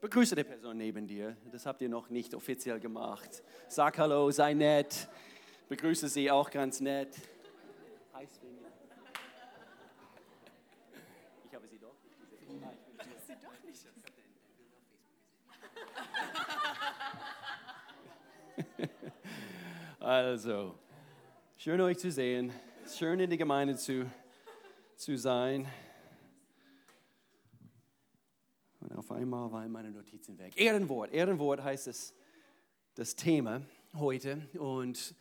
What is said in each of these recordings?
Begrüße die Person neben dir. Das habt ihr noch nicht offiziell gemacht. Sag Hallo, sei nett. Begrüße sie auch ganz nett. Hi Svenja. Ich habe sie doch nicht gesehen. Ah, ich bin sie doch nicht Also, schön euch zu sehen. Schön in der Gemeinde zu, zu sein. Und auf einmal waren meine Notizen weg. Ehrenwort. Ehrenwort heißt es, das Thema heute. Und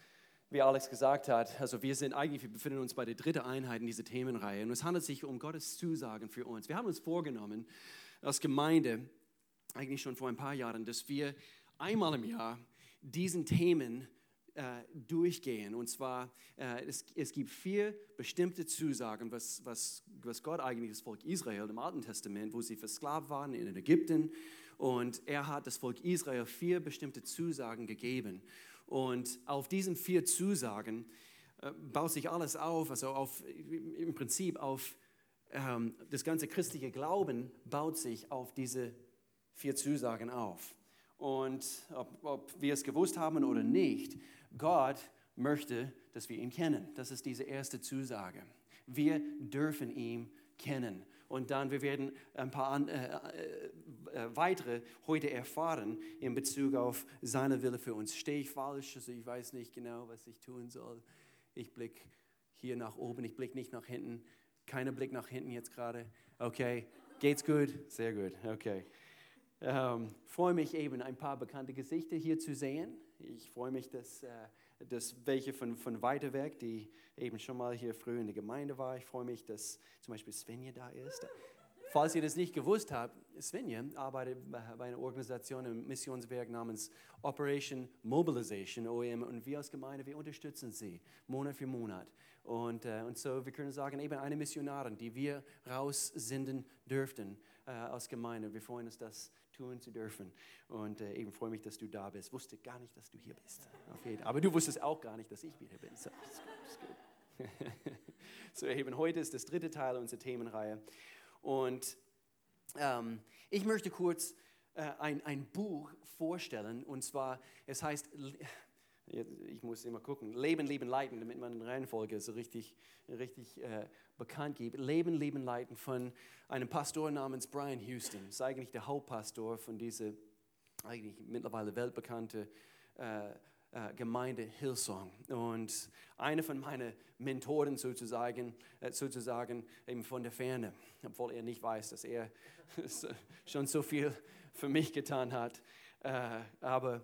wie Alex gesagt hat, also wir sind eigentlich, wir befinden uns bei der dritten Einheit in dieser Themenreihe. Und es handelt sich um Gottes Zusagen für uns. Wir haben uns vorgenommen, als Gemeinde, eigentlich schon vor ein paar Jahren, dass wir einmal im Jahr diesen Themen äh, durchgehen. Und zwar, äh, es, es gibt vier bestimmte Zusagen, was, was, was Gott eigentlich das Volk Israel im Alten Testament, wo sie versklavt waren in Ägypten. Und er hat das Volk Israel vier bestimmte Zusagen gegeben. Und auf diesen vier Zusagen äh, baut sich alles auf, also auf, im Prinzip auf ähm, das ganze christliche Glauben baut sich auf diese vier Zusagen auf. Und ob, ob wir es gewusst haben oder nicht, Gott möchte, dass wir ihn kennen. Das ist diese erste Zusage. Wir dürfen ihn kennen. Und dann, wir werden ein paar äh, äh, äh, weitere heute erfahren in Bezug auf seine Wille für uns. Stehe ich falsch? Also ich weiß nicht genau, was ich tun soll. Ich blicke hier nach oben, ich blicke nicht nach hinten. Keiner Blick nach hinten jetzt gerade. Okay, geht's gut? Sehr gut, okay. Ähm, freue mich eben, ein paar bekannte Gesichter hier zu sehen. Ich freue mich, dass, äh, dass welche von, von weiter weg, die eben schon mal hier früh in der Gemeinde war. Ich freue mich, dass zum Beispiel Svenja da ist. Falls ihr das nicht gewusst habt, Svenja arbeitet bei einer Organisation im Missionswerk namens Operation Mobilization, OEM, und wir als Gemeinde, wir unterstützen sie Monat für Monat. Und, äh, und so, wir können sagen, eben eine Missionarin, die wir raussenden dürften äh, als Gemeinde. Wir freuen uns, dass tun zu dürfen. Und äh, eben freue mich, dass du da bist. Wusste gar nicht, dass du hier bist. Aber du wusstest auch gar nicht, dass ich wieder bin. So, ist gut, ist gut. so eben heute ist das dritte Teil unserer Themenreihe. Und ähm, ich möchte kurz äh, ein, ein Buch vorstellen. Und zwar, es heißt ich muss immer gucken, Leben, Leben, Leiten, damit man in Reihenfolge so richtig, richtig äh, bekannt gibt. Leben, Leben, Leiten von einem Pastor namens Brian Houston. Das ist eigentlich der Hauptpastor von dieser eigentlich mittlerweile weltbekannte äh, äh, Gemeinde Hillsong. Und einer von meinen Mentoren sozusagen, äh, sozusagen eben von der Ferne, obwohl er nicht weiß, dass er schon so viel für mich getan hat. Äh, aber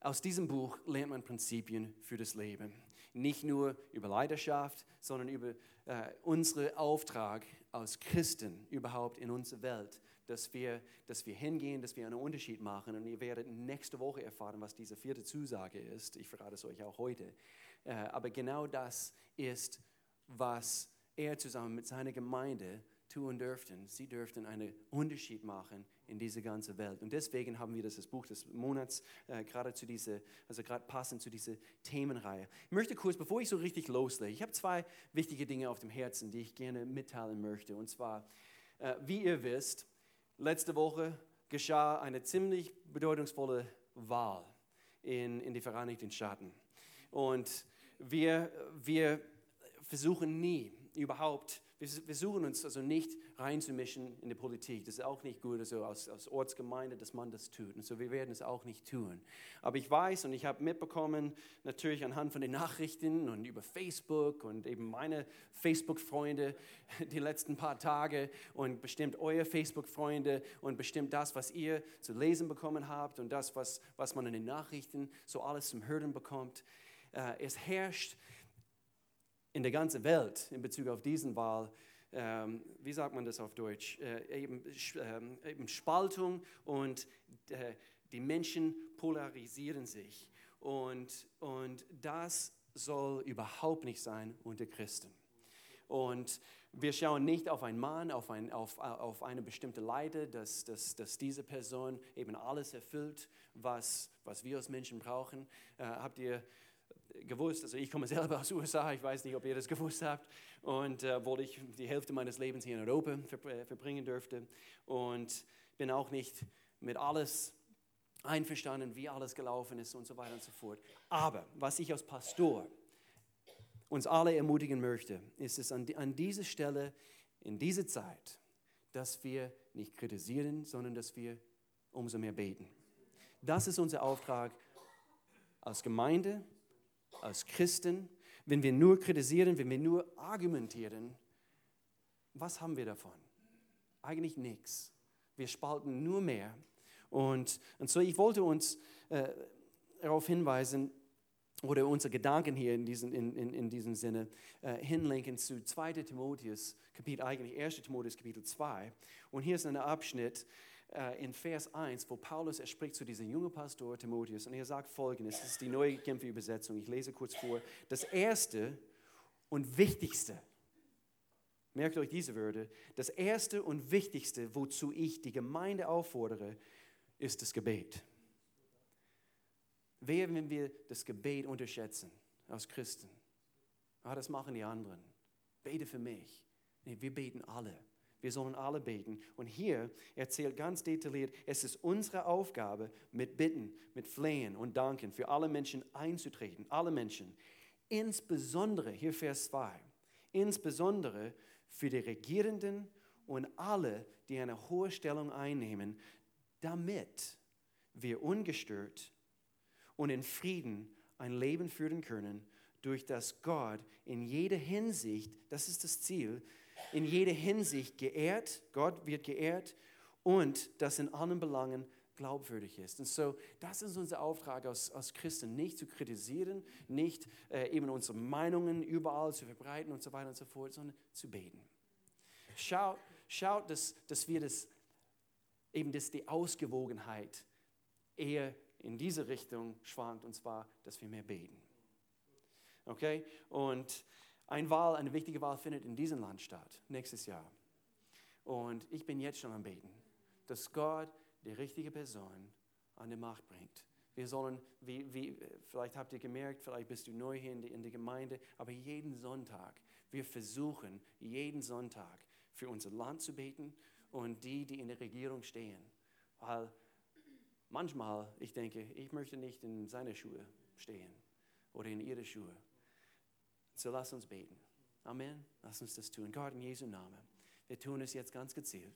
aus diesem Buch lernt man Prinzipien für das Leben. Nicht nur über Leidenschaft, sondern über äh, unseren Auftrag als Christen überhaupt in unserer Welt, dass wir, dass wir hingehen, dass wir einen Unterschied machen. Und ihr werdet nächste Woche erfahren, was diese vierte Zusage ist. Ich verrate es euch auch heute. Äh, aber genau das ist, was er zusammen mit seiner Gemeinde tun dürften. Sie dürften einen Unterschied machen in diese ganze Welt. Und deswegen haben wir das, das Buch des Monats äh, gerade zu dieser, also gerade passend zu dieser Themenreihe. Ich möchte kurz, bevor ich so richtig loslege, ich habe zwei wichtige Dinge auf dem Herzen, die ich gerne mitteilen möchte. Und zwar, äh, wie ihr wisst, letzte Woche geschah eine ziemlich bedeutungsvolle Wahl in, in die Vereinigten Staaten. Und wir, wir versuchen nie überhaupt wir versuchen uns also nicht reinzumischen in die Politik. Das ist auch nicht gut, also als, als Ortsgemeinde, dass man das tut. Und so, wir werden es auch nicht tun. Aber ich weiß und ich habe mitbekommen, natürlich anhand von den Nachrichten und über Facebook und eben meine Facebook-Freunde die letzten paar Tage und bestimmt eure Facebook-Freunde und bestimmt das, was ihr zu lesen bekommen habt und das, was, was man in den Nachrichten so alles zum Hören bekommt. Äh, es herrscht in der ganzen Welt in Bezug auf diesen Wahl, ähm, wie sagt man das auf Deutsch, äh, eben, äh, eben, Spaltung und äh, die Menschen polarisieren sich. Und, und das soll überhaupt nicht sein unter Christen. Und wir schauen nicht auf einen Mann, auf, ein, auf, auf eine bestimmte Leiter, dass, dass, dass diese Person eben alles erfüllt, was, was wir als Menschen brauchen. Äh, habt ihr gewusst, also ich komme selber aus den USA, ich weiß nicht, ob ihr das gewusst habt, und äh, wo ich die Hälfte meines Lebens hier in Europa ver äh, verbringen durfte und bin auch nicht mit alles einverstanden, wie alles gelaufen ist und so weiter und so fort. Aber was ich als Pastor uns alle ermutigen möchte, ist es an, an dieser Stelle, in dieser Zeit, dass wir nicht kritisieren, sondern dass wir umso mehr beten. Das ist unser Auftrag als Gemeinde, als Christen. Wenn wir nur kritisieren, wenn wir nur argumentieren, was haben wir davon? Eigentlich nichts. Wir spalten nur mehr. Und, und so, ich wollte uns äh, darauf hinweisen, oder unsere Gedanken hier in diesem, in, in, in diesem Sinne äh, hinlenken zu 2. Timotheus, Kapitel, eigentlich 1. Timotheus, Kapitel 2. Und hier ist ein Abschnitt in Vers 1, wo Paulus, er spricht zu diesem jungen Pastor Timotheus und er sagt folgendes, das ist die neue Genfer Übersetzung, ich lese kurz vor. Das erste und wichtigste, merkt euch diese Wörter, das erste und wichtigste, wozu ich die Gemeinde auffordere, ist das Gebet. Wer, wenn wir das Gebet unterschätzen als Christen? Ah, das machen die anderen. Bete für mich. Nee, wir beten alle. Wir sollen alle beten. Und hier erzählt ganz detailliert, es ist unsere Aufgabe, mit Bitten, mit Flehen und Danken für alle Menschen einzutreten. Alle Menschen. Insbesondere, hier Vers 2, insbesondere für die Regierenden und alle, die eine hohe Stellung einnehmen, damit wir ungestört und in Frieden ein Leben führen können, durch das Gott in jeder Hinsicht, das ist das Ziel, in jeder Hinsicht geehrt, Gott wird geehrt und das in allen Belangen glaubwürdig ist. Und so, das ist unser Auftrag als, als Christen, nicht zu kritisieren, nicht äh, eben unsere Meinungen überall zu verbreiten und so weiter und so fort, sondern zu beten. Schaut, schaut dass, dass wir das, eben dass die Ausgewogenheit eher in diese Richtung schwankt, und zwar, dass wir mehr beten. Okay? Und eine Wahl, eine wichtige Wahl findet in diesem Land statt, nächstes Jahr. Und ich bin jetzt schon am Beten, dass Gott die richtige Person an die Macht bringt. Wir sollen, wie, wie, vielleicht habt ihr gemerkt, vielleicht bist du neu hier in die, in die Gemeinde, aber jeden Sonntag, wir versuchen jeden Sonntag für unser Land zu beten und die, die in der Regierung stehen. Weil Manchmal, ich denke, ich möchte nicht in seine Schuhe stehen oder in ihre Schuhe. So lass uns beten. Amen. Lass uns das tun. Gott in Jesu Namen. Wir tun es jetzt ganz gezielt.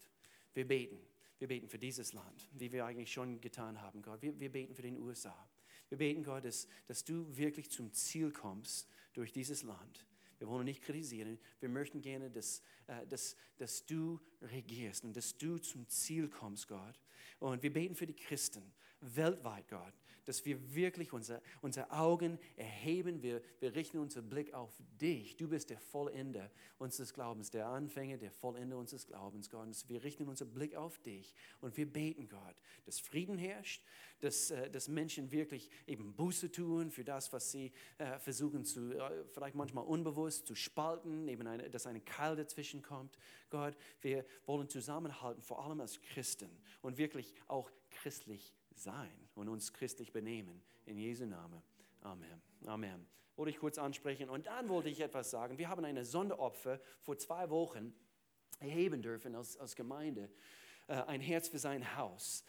Wir beten. Wir beten für dieses Land, wie wir eigentlich schon getan haben, Gott. Wir, wir beten für den USA. Wir beten, Gott, dass, dass du wirklich zum Ziel kommst durch dieses Land. Wir wollen nicht kritisieren. Wir möchten gerne, dass, äh, dass, dass du regierst und dass du zum Ziel kommst, Gott. Und wir beten für die Christen weltweit, Gott, dass wir wirklich unsere, unsere Augen erheben. Wir, wir richten unseren Blick auf dich. Du bist der Vollende unseres Glaubens, der Anfänger, der Vollende unseres Glaubens, Gott. Und wir richten unseren Blick auf dich und wir beten, Gott, dass Frieden herrscht, dass, äh, dass Menschen wirklich eben Buße tun für das, was sie äh, versuchen zu, äh, vielleicht manchmal unbewusst zu spalten, eben eine, dass eine Keil dazwischen kommt. Gott, wir wollen zusammenhalten, vor allem als Christen und wirklich auch christlich sein und uns christlich benehmen. In Jesu Namen. Amen. Amen. Wollte ich kurz ansprechen. Und dann wollte ich etwas sagen. Wir haben eine Sonderopfer vor zwei Wochen erheben dürfen als, als Gemeinde. Äh, ein Herz für sein Haus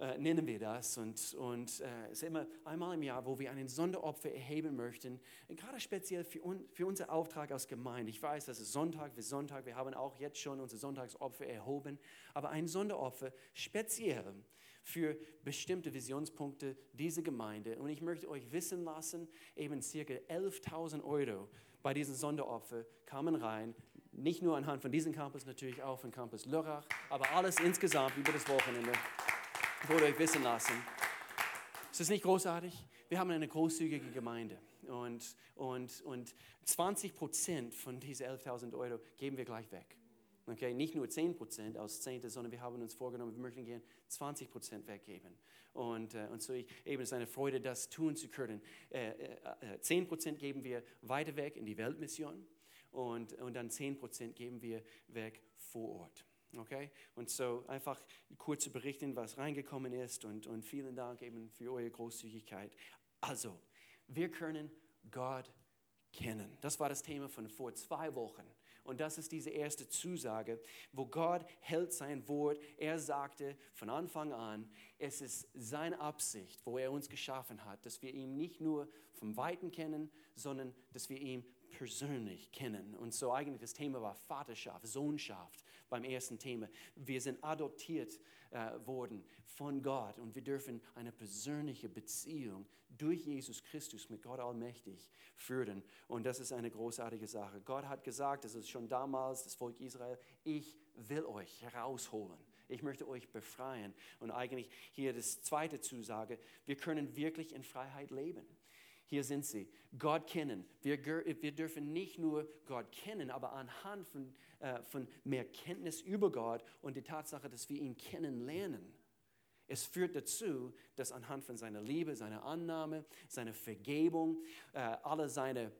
äh, nennen wir das. Und, und äh, es ist immer einmal im Jahr, wo wir einen Sonderopfer erheben möchten, gerade speziell für, un, für unseren Auftrag als Gemeinde. Ich weiß, das ist Sonntag für Sonntag, wir haben auch jetzt schon unser Sonntagsopfer erhoben, aber ein Sonderopfer speziell für bestimmte Visionspunkte dieser Gemeinde. Und ich möchte euch wissen lassen, eben circa 11.000 Euro bei diesem Sonderopfer kamen rein, nicht nur anhand von diesem Campus, natürlich auch von Campus Lörrach, aber alles insgesamt über das Wochenende. Wollte euch wissen lassen. Ist das nicht großartig? Wir haben eine großzügige Gemeinde und, und, und 20 Prozent von diesen 11.000 Euro geben wir gleich weg. Okay, nicht nur 10 Prozent aus Zehnte, sondern wir haben uns vorgenommen, wir möchten gerne 20 Prozent weggeben. Und, äh, und so ich, eben ist eine Freude, das tun zu können. Äh, äh, 10 Prozent geben wir weiter weg in die Weltmission und, und dann 10 Prozent geben wir weg vor Ort. Okay? Und so einfach kurz zu berichten, was reingekommen ist und, und vielen Dank eben für eure Großzügigkeit. Also, wir können Gott kennen. Das war das Thema von vor zwei Wochen. Und das ist diese erste Zusage, wo Gott hält sein Wort. Er sagte von Anfang an, es ist seine Absicht, wo er uns geschaffen hat, dass wir ihn nicht nur vom Weiten kennen, sondern dass wir ihn persönlich kennen. Und so eigentlich das Thema war Vaterschaft, Sohnschaft beim ersten Thema. Wir sind adoptiert äh, worden von Gott und wir dürfen eine persönliche Beziehung durch Jesus Christus mit Gott allmächtig führen. Und das ist eine großartige Sache. Gott hat gesagt, das ist schon damals das Volk Israel, ich will euch herausholen. Ich möchte euch befreien. Und eigentlich hier das zweite Zusage, wir können wirklich in Freiheit leben. Hier sind sie. Gott kennen. Wir, wir dürfen nicht nur Gott kennen, aber anhand von, äh, von mehr Kenntnis über Gott und die Tatsache, dass wir ihn kennenlernen. Es führt dazu, dass anhand von seiner Liebe, seiner Annahme, seiner Vergebung, äh, alle seine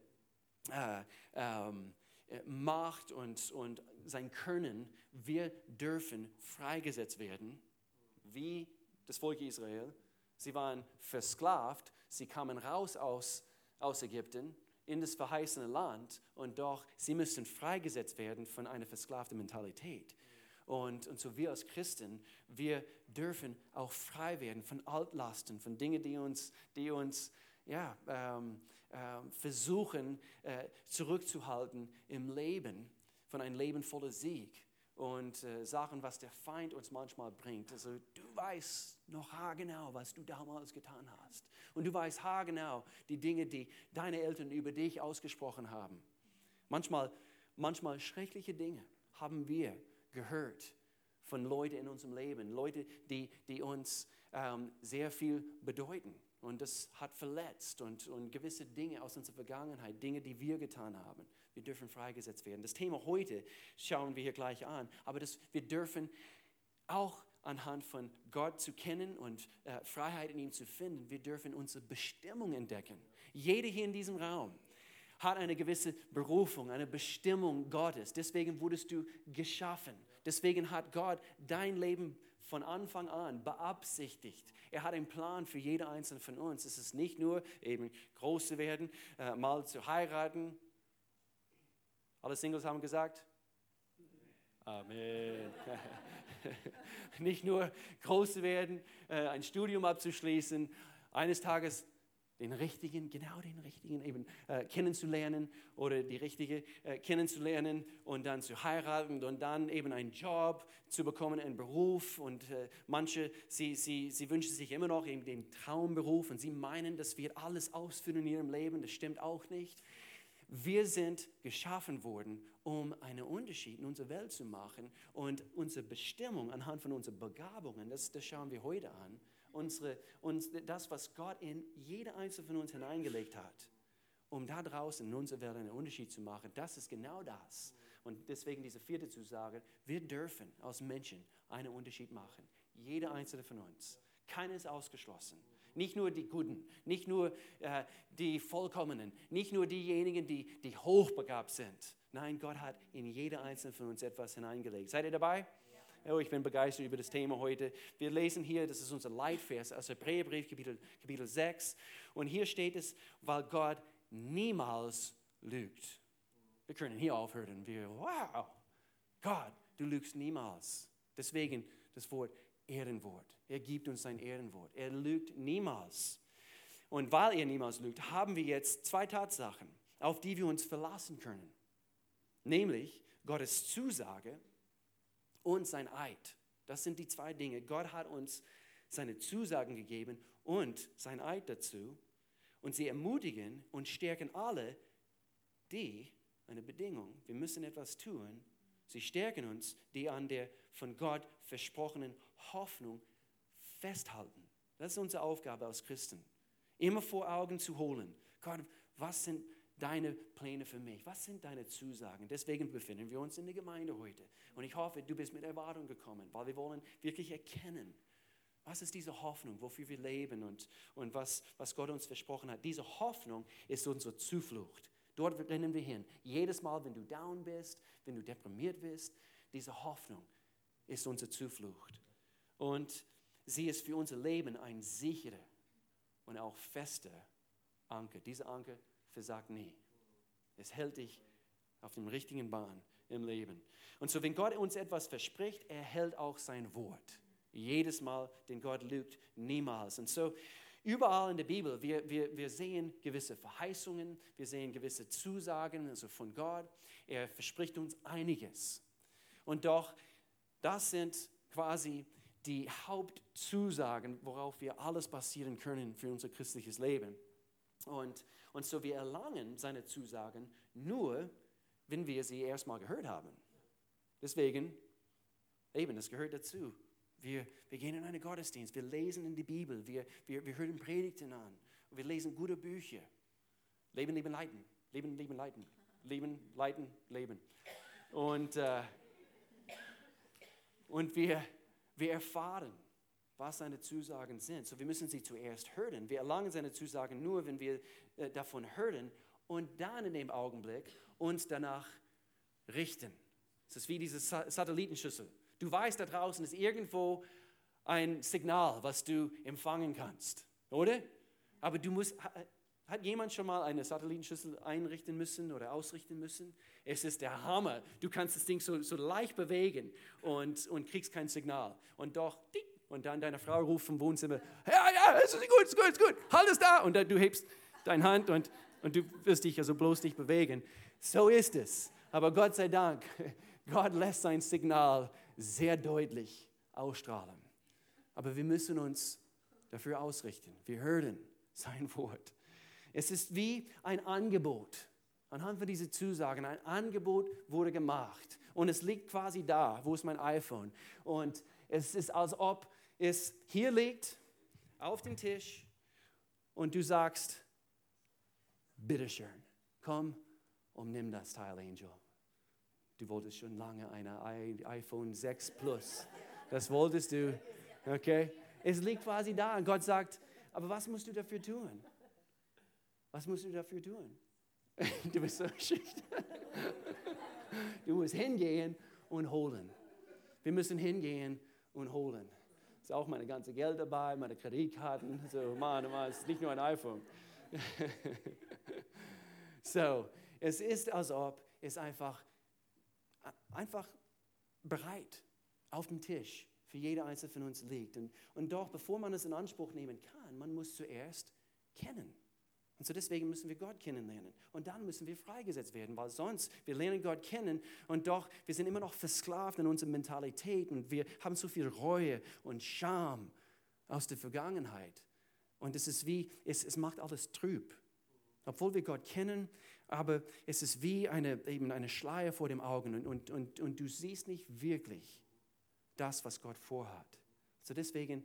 äh, ähm, äh, Macht und, und sein Können, wir dürfen freigesetzt werden, wie das Volk Israel. Sie waren versklavt, Sie kamen raus aus, aus Ägypten in das verheißene Land und doch, sie müssen freigesetzt werden von einer versklavten Mentalität. Und, und so wir als Christen, wir dürfen auch frei werden von Altlasten, von Dingen, die uns, die uns ja, ähm, äh, versuchen äh, zurückzuhalten im Leben, von einem Leben voller Sieg und äh, Sachen, was der Feind uns manchmal bringt. Also du weißt noch haargenau, was du damals getan hast. Und du weißt haargenau die Dinge, die deine Eltern über dich ausgesprochen haben. Manchmal, manchmal schreckliche Dinge haben wir gehört von Leuten in unserem Leben, Leute, die, die uns ähm, sehr viel bedeuten. Und das hat verletzt und, und gewisse Dinge aus unserer Vergangenheit, Dinge, die wir getan haben. Wir dürfen freigesetzt werden. Das Thema heute schauen wir hier gleich an. Aber das, wir dürfen auch anhand von Gott zu kennen und äh, Freiheit in ihm zu finden, wir dürfen unsere Bestimmung entdecken. Jeder hier in diesem Raum hat eine gewisse Berufung, eine Bestimmung Gottes. Deswegen wurdest du geschaffen. Deswegen hat Gott dein Leben von Anfang an beabsichtigt. Er hat einen Plan für jede einzelne von uns. Es ist nicht nur eben groß zu werden, äh, mal zu heiraten. Alle Singles haben gesagt? Amen. nicht nur groß zu werden, äh, ein Studium abzuschließen, eines Tages den richtigen, genau den richtigen eben äh, kennenzulernen oder die richtige äh, kennenzulernen und dann zu heiraten und dann eben einen Job zu bekommen, einen Beruf und äh, manche, sie, sie, sie wünschen sich immer noch eben den Traumberuf und sie meinen, das wird alles ausfüllen in ihrem Leben, das stimmt auch nicht. Wir sind geschaffen worden, um einen Unterschied in unserer Welt zu machen und unsere Bestimmung anhand von unseren Begabungen, das, das schauen wir heute an, unsere, uns, das, was Gott in jede einzelne von uns hineingelegt hat, um da draußen in unserer Welt einen Unterschied zu machen, das ist genau das. Und deswegen diese vierte Zusage, wir dürfen als Menschen einen Unterschied machen. Jeder einzelne von uns. Keiner ist ausgeschlossen. Nicht nur die Guten, nicht nur äh, die Vollkommenen, nicht nur diejenigen, die, die hochbegabt sind. Nein, Gott hat in jeder einzelne von uns etwas hineingelegt. Seid ihr dabei? Oh, ich bin begeistert über das Thema heute. Wir lesen hier, das ist unser Leitvers aus Hebräerbrief, Kapitel, Kapitel 6. Und hier steht es, weil Gott niemals lügt. Wir können hier aufhören. Wir, wow, Gott, du lügst niemals. Deswegen das Wort Ehrenwort. Er gibt uns sein Ehrenwort. Er lügt niemals. Und weil er niemals lügt, haben wir jetzt zwei Tatsachen, auf die wir uns verlassen können. Nämlich Gottes Zusage und sein Eid. Das sind die zwei Dinge. Gott hat uns seine Zusagen gegeben und sein Eid dazu. Und sie ermutigen und stärken alle, die, eine Bedingung, wir müssen etwas tun, sie stärken uns, die an der von Gott versprochenen Hoffnung festhalten. Das ist unsere Aufgabe als Christen. Immer vor Augen zu holen. Gott, was sind deine Pläne für mich? Was sind deine Zusagen? Deswegen befinden wir uns in der Gemeinde heute. Und ich hoffe, du bist mit Erwartung gekommen, weil wir wollen wirklich erkennen, was ist diese Hoffnung, wofür wir leben und, und was, was Gott uns versprochen hat. Diese Hoffnung ist unsere Zuflucht. Dort rennen wir hin. Jedes Mal, wenn du down bist, wenn du deprimiert bist, diese Hoffnung ist unsere Zuflucht. Und sie ist für unser Leben ein sicherer und auch fester Anker. Dieser Anker versagt nie. Es hält dich auf dem richtigen Bahn im Leben. Und so, wenn Gott uns etwas verspricht, er hält auch sein Wort. Jedes Mal, denn Gott lügt niemals. Und so, überall in der Bibel, wir, wir, wir sehen gewisse Verheißungen, wir sehen gewisse Zusagen also von Gott. Er verspricht uns einiges. Und doch, das sind quasi die Hauptzusagen, worauf wir alles basieren können für unser christliches Leben. Und, und so wir erlangen seine Zusagen nur, wenn wir sie erstmal gehört haben. Deswegen, eben, das gehört dazu. Wir, wir gehen in einen Gottesdienst, wir lesen in die Bibel, wir, wir, wir hören Predigten an, wir lesen gute Bücher. Leben, leben, leiten. Leben, leben, leiten. Leben, leiten, leben. Und, äh, und wir, wir erfahren, was seine Zusagen sind. So, wir müssen sie zuerst hören. Wir erlangen seine Zusagen nur, wenn wir äh, davon hören und dann in dem Augenblick uns danach richten. Es ist wie diese Satellitenschüssel. Du weißt, da draußen ist irgendwo ein Signal, was du empfangen kannst, oder? Aber du musst, hat jemand schon mal eine Satellitenschüssel einrichten müssen oder ausrichten müssen? Es ist der Hammer. Du kannst das Ding so, so leicht bewegen und, und kriegst kein Signal. Und doch, und dann deine Frau ruft vom Wohnzimmer, ja, ja, es ist gut, es ist gut, es ist gut, halt es da. Und dann du hebst deine Hand und, und du wirst dich also bloß nicht bewegen. So ist es. Aber Gott sei Dank, Gott lässt sein Signal sehr deutlich ausstrahlen. Aber wir müssen uns dafür ausrichten. Wir hören sein Wort. Es ist wie ein Angebot. Anhand von diesen Zusagen, ein Angebot wurde gemacht. Und es liegt quasi da. Wo ist mein iPhone? Und es ist, als ob es hier liegt, auf dem Tisch, und du sagst, bitteschön, komm und nimm das Teil, Angel. Du wolltest schon lange ein iPhone 6 Plus. Das wolltest du. Okay? Es liegt quasi da und Gott sagt, aber was musst du dafür tun? Was musst du dafür tun? Du bist so schüchtern. Du musst hingehen und holen. Wir müssen hingehen und holen. Ist auch meine ganze Geld dabei, meine Kreditkarten. So, Mann, Mann, es ist nicht nur ein iPhone. so, es ist, als ob es einfach einfach bereit auf dem Tisch für jeder einzelne von uns liegt. Und, und doch, bevor man es in Anspruch nehmen kann, man muss zuerst kennen. Und so deswegen müssen wir Gott kennenlernen. Und dann müssen wir freigesetzt werden, weil sonst, wir lernen Gott kennen und doch, wir sind immer noch versklavt in unserer Mentalität und wir haben so viel Reue und Scham aus der Vergangenheit. Und es ist wie, es, es macht alles trüb. Obwohl wir Gott kennen, aber es ist wie eine, eben eine Schleier vor dem Augen und, und, und, und du siehst nicht wirklich das, was Gott vorhat. So deswegen,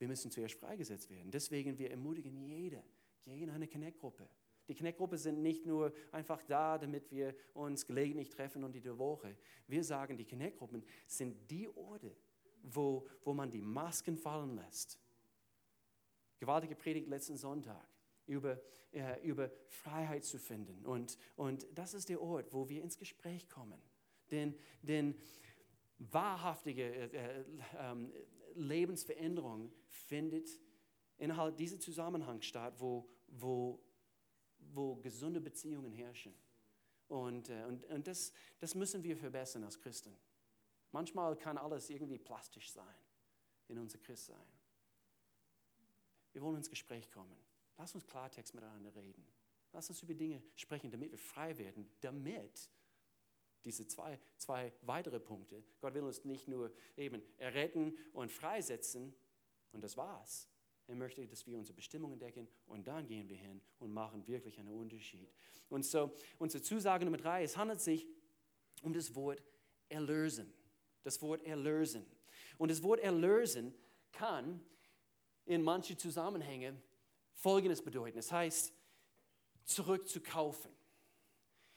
wir müssen zuerst freigesetzt werden. Deswegen, wir ermutigen jede, geh in eine Connect-Gruppe. Die Connect-Gruppe sind nicht nur einfach da, damit wir uns gelegentlich treffen und der Woche. Wir sagen, die Connect-Gruppen sind die Orte, wo, wo man die Masken fallen lässt. Gewaltige Predigt letzten Sonntag über, äh, über Freiheit zu finden. Und, und das ist der Ort, wo wir ins Gespräch kommen. Denn, denn wahrhaftige äh, äh, ähm, Lebensveränderung findet innerhalb dieser Zusammenhang statt, wo, wo, wo gesunde Beziehungen herrschen. Und, äh, und, und das, das müssen wir verbessern als Christen. Manchmal kann alles irgendwie plastisch sein in unser Christsein. Wir wollen ins Gespräch kommen. Lass uns Klartext miteinander reden. Lass uns über Dinge sprechen, damit wir frei werden, damit diese zwei, zwei weitere Punkte, Gott will uns nicht nur eben erretten und freisetzen und das war's. Er möchte, dass wir unsere Bestimmung entdecken und dann gehen wir hin und machen wirklich einen Unterschied. Und so, unsere Zusage Nummer drei, es handelt sich um das Wort erlösen. Das Wort erlösen. Und das Wort erlösen kann in manche Zusammenhänge Folgendes bedeuten. Es heißt, zurückzukaufen.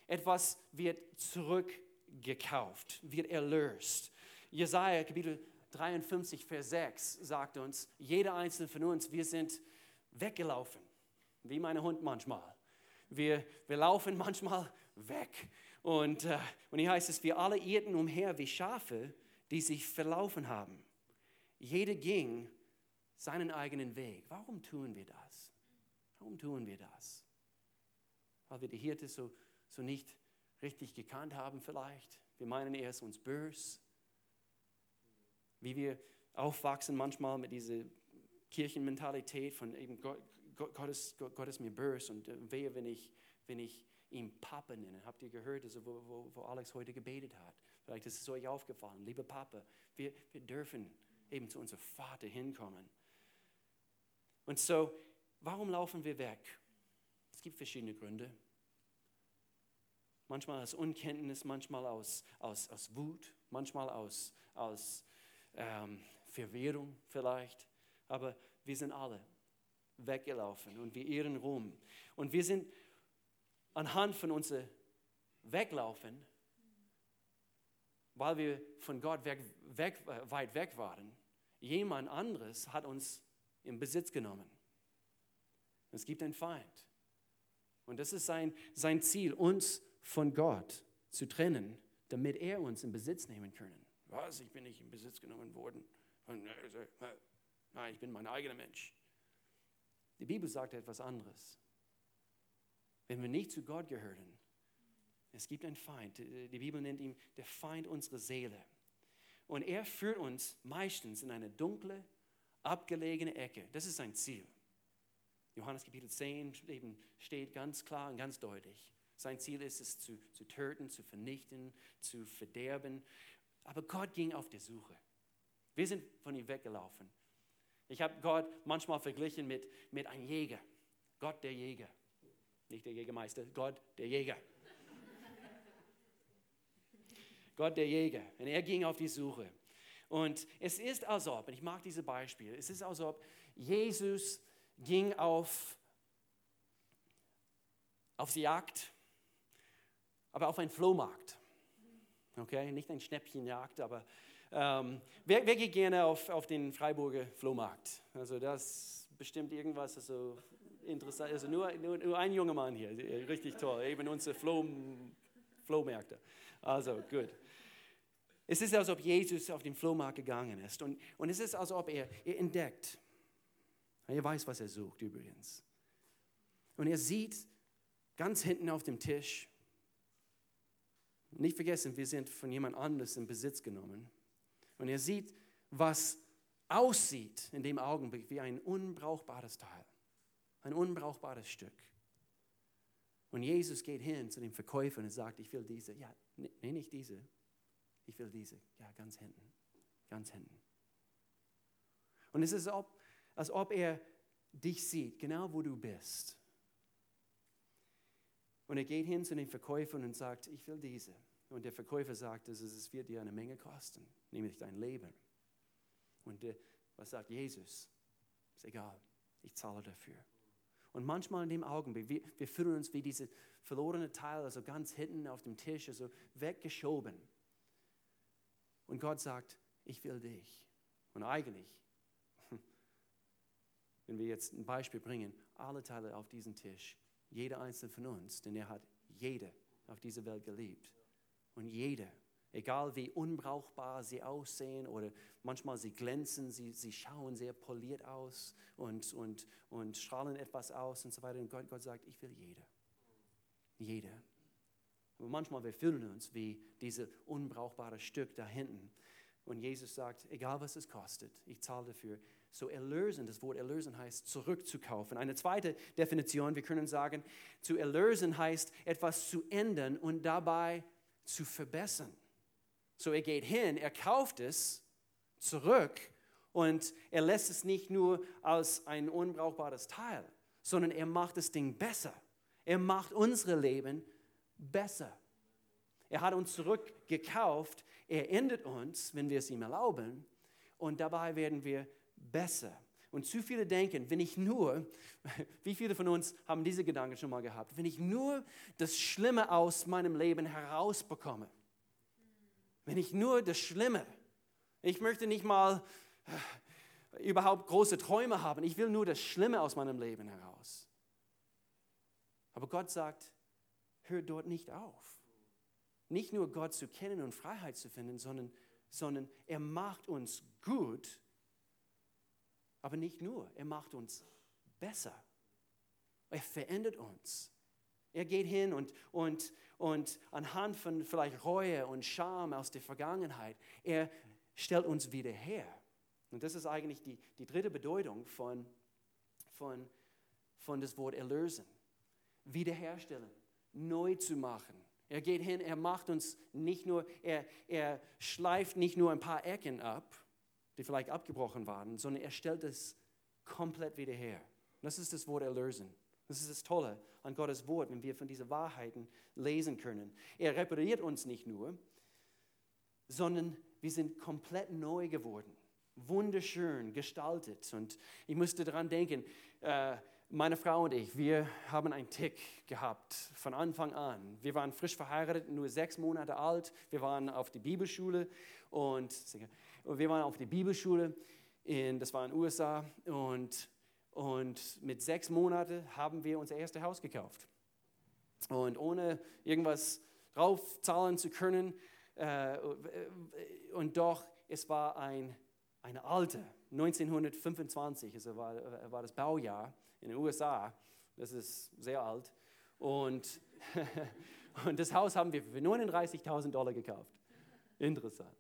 Etwas wird zurückgekauft, wird erlöst. Jesaja Kapitel 53, Vers 6 sagt uns, jeder einzelne von uns, wir sind weggelaufen, wie mein Hund manchmal. Wir, wir laufen manchmal weg. Und, äh, und hier heißt es, wir alle irrten umher wie Schafe, die sich verlaufen haben. Jeder ging seinen eigenen Weg. Warum tun wir das? Warum tun wir das? Weil wir die Hirte so, so nicht richtig gekannt haben vielleicht. Wir meinen, er ist uns böse. Wie wir aufwachsen manchmal mit dieser Kirchenmentalität von eben Gott, Gott, ist, Gott, Gott ist mir böse und äh, wehe, wenn ich, wenn ich ihn Papa nenne. Habt ihr gehört, also wo, wo, wo Alex heute gebetet hat? Vielleicht ist es euch aufgefallen. Lieber Papa, wir, wir dürfen eben zu unserem Vater hinkommen. Und so, warum laufen wir weg? Es gibt verschiedene Gründe. Manchmal aus Unkenntnis, manchmal aus, aus, aus Wut, manchmal aus, aus ähm, Verwirrung vielleicht. Aber wir sind alle weggelaufen und wir irren rum. Und wir sind anhand von unserem Weglaufen, weil wir von Gott weg, weg, weit weg waren, jemand anderes hat uns in Besitz genommen. Es gibt einen Feind. Und das ist sein, sein Ziel, uns von Gott zu trennen, damit er uns in Besitz nehmen kann. Was? Ich bin nicht in Besitz genommen worden. Nein, ich bin mein eigener Mensch. Die Bibel sagt etwas anderes. Wenn wir nicht zu Gott gehören, es gibt einen Feind. Die Bibel nennt ihn der Feind unserer Seele. Und er führt uns meistens in eine dunkle, abgelegene Ecke. Das ist sein Ziel. Johannes Kapitel 10 eben steht ganz klar und ganz deutlich. Sein Ziel ist es, zu, zu töten, zu vernichten, zu verderben. Aber Gott ging auf die Suche. Wir sind von ihm weggelaufen. Ich habe Gott manchmal verglichen mit, mit einem Jäger. Gott der Jäger. Nicht der Jägermeister, Gott der Jäger. Gott der Jäger. Und er ging auf die Suche. Und es ist als ob, und ich mag diese Beispiele, es ist als ob Jesus ging auf, auf die Jagd, aber auf einen Flohmarkt. Okay, nicht ein Schnäppchenjagd, aber ähm, wer, wer, geht gerne auf, auf den Freiburger Flohmarkt? Also das bestimmt irgendwas also interessant. Also nur, nur, nur, ein junger Mann hier, richtig toll. Eben unsere Floh, Flohmärkte. Also gut. Es ist, als ob Jesus auf den Flohmarkt gegangen ist. Und, und es ist, als ob er, er entdeckt, er weiß, was er sucht übrigens. Und er sieht ganz hinten auf dem Tisch, nicht vergessen, wir sind von jemand anderes in Besitz genommen. Und er sieht, was aussieht in dem Augenblick wie ein unbrauchbares Teil, ein unbrauchbares Stück. Und Jesus geht hin zu dem Verkäufer und sagt, ich will diese. Ja, nee, nicht diese. Ich will diese. Ja, ganz hinten. Ganz hinten. Und es ist, als ob, als ob er dich sieht, genau wo du bist. Und er geht hin zu den Verkäufern und sagt, ich will diese. Und der Verkäufer sagt, es wird dir eine Menge kosten, nämlich dein Leben. Und der, was sagt Jesus? Ist egal, ich zahle dafür. Und manchmal in dem Augenblick, wir, wir fühlen uns wie diese verlorene Teil, also ganz hinten auf dem Tisch, also weggeschoben. Und Gott sagt, ich will dich. Und eigentlich, wenn wir jetzt ein Beispiel bringen, alle Teile auf diesem Tisch, jeder einzelne von uns, denn er hat jede auf dieser Welt geliebt. Und jeder, egal wie unbrauchbar sie aussehen oder manchmal sie glänzen, sie, sie schauen sehr poliert aus und, und, und strahlen etwas aus und so weiter. Und Gott, Gott sagt, ich will jeder. Jeder. Und manchmal wir fühlen uns wie dieses unbrauchbare Stück da hinten. Und Jesus sagt, egal was es kostet, ich zahle dafür. So erlösen, das Wort erlösen heißt zurückzukaufen. Eine zweite Definition, wir können sagen, zu erlösen heißt etwas zu ändern und dabei zu verbessern. So er geht hin, er kauft es zurück und er lässt es nicht nur als ein unbrauchbares Teil, sondern er macht das Ding besser. Er macht unsere Leben besser. Er hat uns zurückgekauft, er endet uns, wenn wir es ihm erlauben, und dabei werden wir besser. Und zu viele denken, wenn ich nur, wie viele von uns haben diese Gedanken schon mal gehabt, wenn ich nur das Schlimme aus meinem Leben herausbekomme, wenn ich nur das Schlimme, ich möchte nicht mal äh, überhaupt große Träume haben, ich will nur das Schlimme aus meinem Leben heraus. Aber Gott sagt, hör dort nicht auf. Nicht nur Gott zu kennen und Freiheit zu finden, sondern, sondern er macht uns gut, aber nicht nur, er macht uns besser. Er verändert uns. Er geht hin und, und, und anhand von vielleicht Reue und Scham aus der Vergangenheit, er stellt uns wieder her. Und das ist eigentlich die, die dritte Bedeutung von, von, von das Wort erlösen. Wiederherstellen, neu zu machen. Er geht hin, er macht uns nicht nur, er, er schleift nicht nur ein paar Ecken ab, die vielleicht abgebrochen waren, sondern er stellt es komplett wieder her. Das ist das Wort erlösen. Das ist das Tolle an Gottes Wort, wenn wir von diesen Wahrheiten lesen können. Er repariert uns nicht nur, sondern wir sind komplett neu geworden, wunderschön gestaltet. Und ich musste daran denken, äh, meine Frau und ich, wir haben einen Tick gehabt von Anfang an. Wir waren frisch verheiratet, nur sechs Monate alt. Wir waren auf die Bibelschule und, wir waren auf die Bibelschule, in, das war in den USA. Und, und mit sechs Monaten haben wir unser erstes Haus gekauft. Und ohne irgendwas draufzahlen zu können. Äh, und doch, es war ein, eine alte, 1925, also war, war das Baujahr in den USA. Das ist sehr alt. Und, und das Haus haben wir für 39.000 Dollar gekauft. Interessant.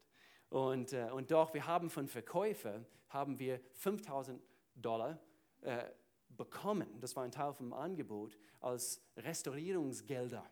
Und, äh, und doch, wir haben von Verkäufer haben wir 5.000 Dollar äh, bekommen. Das war ein Teil vom Angebot als Restaurierungsgelder,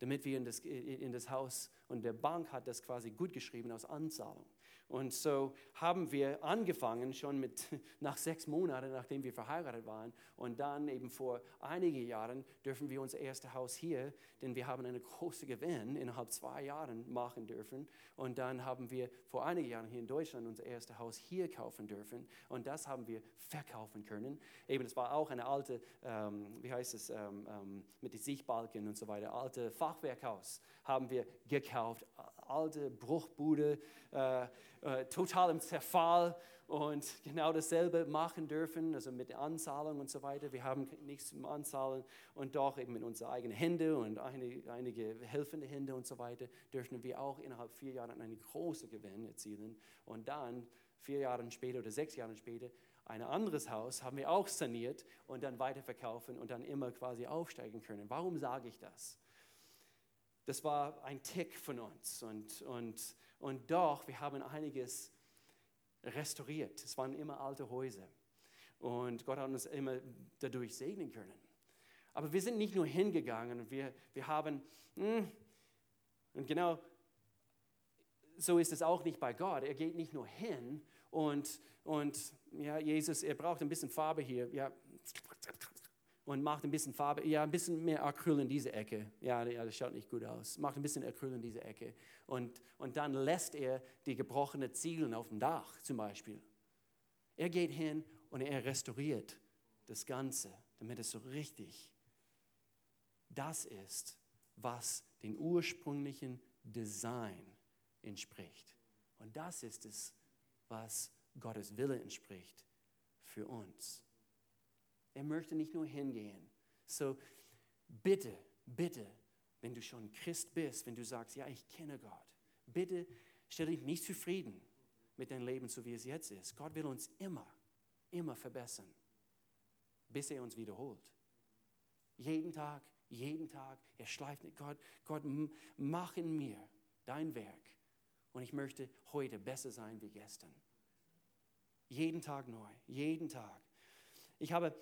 damit wir in das, in das Haus und der Bank hat das quasi gut geschrieben aus Anzahlung. Und so haben wir angefangen, schon mit, nach sechs Monaten, nachdem wir verheiratet waren. Und dann eben vor einigen Jahren dürfen wir unser erstes Haus hier, denn wir haben einen großen Gewinn innerhalb zwei Jahren machen dürfen. Und dann haben wir vor einigen Jahren hier in Deutschland unser erstes Haus hier kaufen dürfen. Und das haben wir verkaufen können. Eben, es war auch eine alte, ähm, wie heißt es, ähm, ähm, mit den Sichtbalken und so weiter, alte Fachwerkhaus haben wir gekauft. Alte Bruchbude. Äh, äh, total im Zerfall und genau dasselbe machen dürfen, also mit Anzahlung und so weiter. Wir haben nichts zum Anzahlen und doch eben mit unseren eigenen Händen und einige, einige helfende Hände und so weiter dürfen wir auch innerhalb vier Jahren einen großen Gewinn erzielen und dann vier Jahre später oder sechs Jahre später ein anderes Haus haben wir auch saniert und dann weiterverkaufen und dann immer quasi aufsteigen können. Warum sage ich das? Das war ein Tick von uns und, und und doch, wir haben einiges restauriert. Es waren immer alte Häuser. Und Gott hat uns immer dadurch segnen können. Aber wir sind nicht nur hingegangen und wir, wir haben, hm, und genau so ist es auch nicht bei Gott. Er geht nicht nur hin und, und ja, Jesus, er braucht ein bisschen Farbe hier. Ja, und macht ein bisschen Farbe, ja, ein bisschen mehr Acryl in diese Ecke. Ja, ja, das schaut nicht gut aus. Macht ein bisschen Acryl in diese Ecke. Und, und dann lässt er die gebrochenen Ziegeln auf dem Dach zum Beispiel. Er geht hin und er restauriert das Ganze, damit es so richtig das ist, was dem ursprünglichen Design entspricht. Und das ist es, was Gottes Wille entspricht für uns. Er möchte nicht nur hingehen. So, bitte, bitte, wenn du schon Christ bist, wenn du sagst, ja, ich kenne Gott, bitte stell dich nicht zufrieden mit deinem Leben, so wie es jetzt ist. Gott will uns immer, immer verbessern, bis er uns wiederholt. Jeden Tag, jeden Tag, er schleift nicht. Gott, Gott, mach in mir dein Werk. Und ich möchte heute besser sein wie gestern. Jeden Tag neu, jeden Tag. Ich habe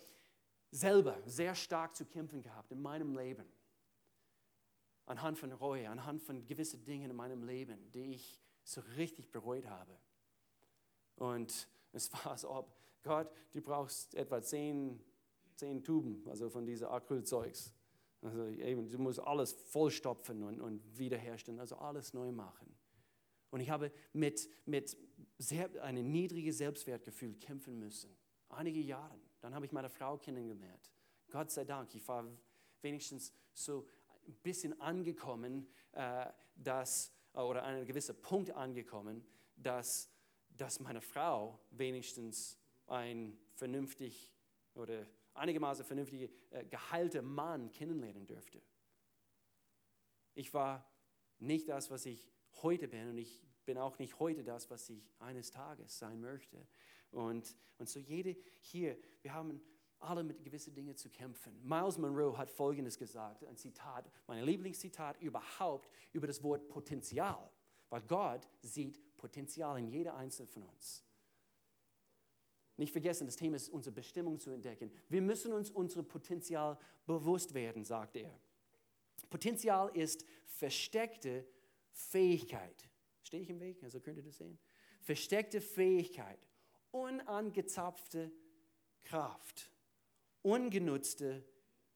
selber sehr stark zu kämpfen gehabt in meinem Leben. Anhand von Reue, anhand von gewissen Dingen in meinem Leben, die ich so richtig bereut habe. Und es war so, ob Gott, du brauchst etwa zehn, zehn Tuben, also von diesem Acrylzeugs. Also eben, du musst alles vollstopfen und, und wiederherstellen, also alles neu machen. Und ich habe mit, mit sehr, einem niedrigen Selbstwertgefühl kämpfen müssen, einige Jahre. Dann habe ich meine Frau kennengelernt. Gott sei Dank, ich war wenigstens so ein bisschen angekommen, äh, dass, oder an einem gewissen Punkt angekommen, dass, dass meine Frau wenigstens ein vernünftig oder einigermaßen vernünftig äh, geheilter Mann kennenlernen dürfte. Ich war nicht das, was ich heute bin und ich bin auch nicht heute das, was ich eines Tages sein möchte. Und, und so jede hier, wir haben alle mit gewissen Dingen zu kämpfen. Miles Monroe hat Folgendes gesagt, ein Zitat, mein Lieblingszitat überhaupt über das Wort Potenzial, weil Gott sieht Potenzial in jeder einzelnen von uns. Nicht vergessen, das Thema ist unsere Bestimmung zu entdecken. Wir müssen uns unserem Potenzial bewusst werden, sagt er. Potenzial ist versteckte Fähigkeit. Stehe ich im Weg? Also könnt ihr das sehen? Versteckte Fähigkeit, unangezapfte Kraft, ungenutzte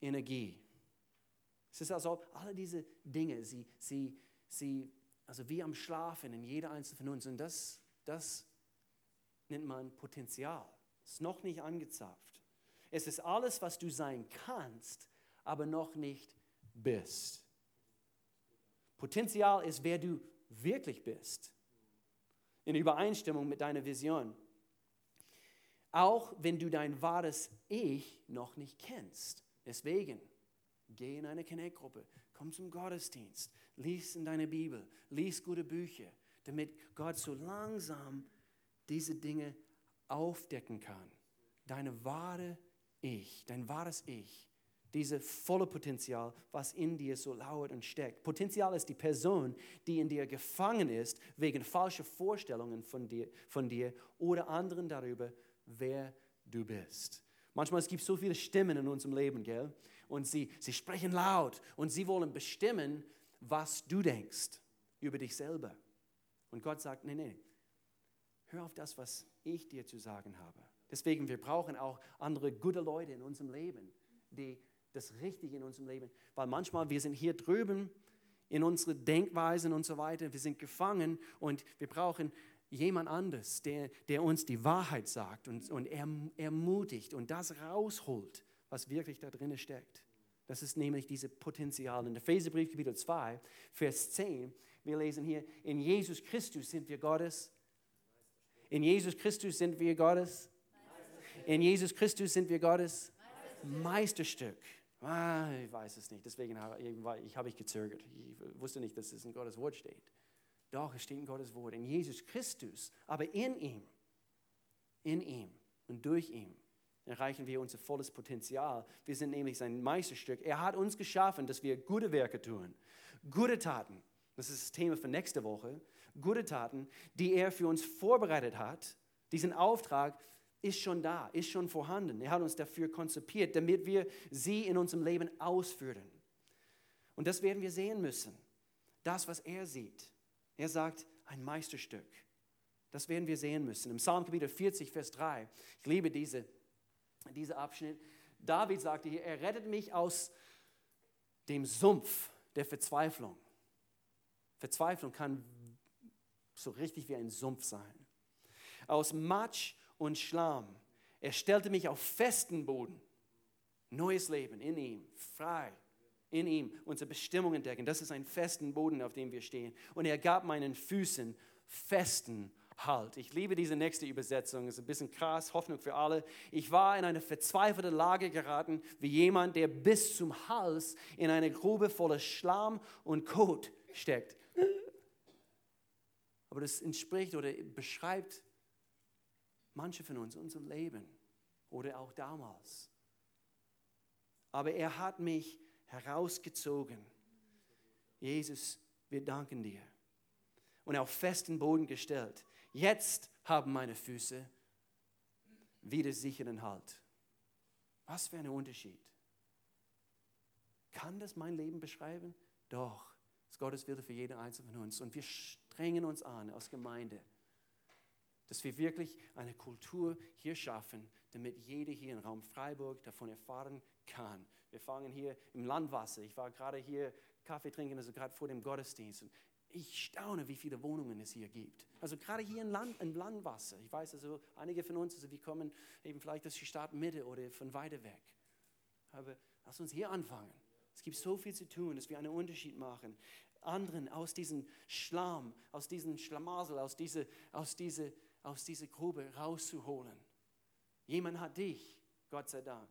Energie. Es ist also alle diese Dinge, sie, sie, sie, also wie am Schlafen in jeder einzelne von uns. Und das, das nennt man Potenzial. Es ist noch nicht angezapft. Es ist alles, was du sein kannst, aber noch nicht bist. Potenzial ist, wer du wirklich bist, in Übereinstimmung mit deiner Vision. Auch wenn du dein wahres Ich noch nicht kennst. Deswegen, geh in eine Connect-Gruppe, komm zum Gottesdienst, lies in deine Bibel, lies gute Bücher, damit Gott so langsam diese Dinge aufdecken kann. Deine wahre Ich, dein wahres Ich, dieses volle Potenzial, was in dir so lauert und steckt. Potenzial ist die Person, die in dir gefangen ist wegen falscher Vorstellungen von dir, von dir oder anderen darüber, wer du bist. Manchmal es gibt so viele Stimmen in unserem Leben, gell? Und sie, sie sprechen laut und sie wollen bestimmen, was du denkst über dich selber. Und Gott sagt, nee, nee, hör auf das, was ich dir zu sagen habe. Deswegen, wir brauchen auch andere gute Leute in unserem Leben, die das Richtige in unserem Leben, weil manchmal wir sind hier drüben in unsere Denkweisen und so weiter, wir sind gefangen und wir brauchen jemand anderes, der, der uns die Wahrheit sagt und, und ermutigt und das rausholt, was wirklich da drin steckt. Das ist nämlich dieses Potenzial. In der Epheserbrief Kapitel 2, Vers 10, wir lesen hier, in Jesus Christus sind wir Gottes in Jesus Christus sind wir Gottes. In Jesus Christus sind wir Gottes Meisterstück. Ah, ich weiß es nicht, deswegen habe ich, hab ich gezögert. Ich wusste nicht, dass es in Gottes Wort steht. Doch, es steht in Gottes Wort. In Jesus Christus, aber in ihm, in ihm und durch ihn erreichen wir unser volles Potenzial. Wir sind nämlich sein Meisterstück. Er hat uns geschaffen, dass wir gute Werke tun, gute Taten. Das ist das Thema für nächste Woche gute Taten, die er für uns vorbereitet hat. Diesen Auftrag ist schon da, ist schon vorhanden. Er hat uns dafür konzipiert, damit wir sie in unserem Leben ausführen. Und das werden wir sehen müssen. Das, was er sieht. Er sagt, ein Meisterstück. Das werden wir sehen müssen. Im Psalm Kapitel 40, Vers 3. Ich liebe diese, diese Abschnitt. David sagte hier, er rettet mich aus dem Sumpf der Verzweiflung. Verzweiflung kann so richtig wie ein Sumpf sein. Aus Matsch und Schlamm. Er stellte mich auf festen Boden. Neues Leben in ihm, frei in ihm, unsere Bestimmung entdecken. Das ist ein festen Boden, auf dem wir stehen. Und er gab meinen Füßen festen Halt. Ich liebe diese nächste Übersetzung, ist ein bisschen krass, Hoffnung für alle. Ich war in eine verzweifelte Lage geraten, wie jemand, der bis zum Hals in eine Grube voller Schlamm und Kot steckt aber das entspricht oder beschreibt manche von uns, unser Leben oder auch damals. Aber er hat mich herausgezogen. Jesus, wir danken dir. Und auf festen Boden gestellt. Jetzt haben meine Füße wieder sicheren Halt. Was für ein Unterschied. Kann das mein Leben beschreiben? Doch, das ist Gottes Wille für jeden Einzelnen von uns. Und wir strengen uns an als Gemeinde, dass wir wirklich eine Kultur hier schaffen, damit jeder hier im Raum Freiburg davon erfahren kann. Wir fangen hier im Landwasser. Ich war gerade hier Kaffee trinken, also gerade vor dem Gottesdienst. Und ich staune, wie viele Wohnungen es hier gibt. Also gerade hier im, Land, im Landwasser. Ich weiß also, einige von uns, also wir kommen eben vielleicht aus der Stadtmitte oder von weiter weg. Aber lass uns hier anfangen. Es gibt so viel zu tun, dass wir einen Unterschied machen anderen aus diesem Schlamm, aus diesem Schlamassel, aus dieser, aus dieser, aus dieser Grube rauszuholen. Jemand hat dich, Gott sei Dank,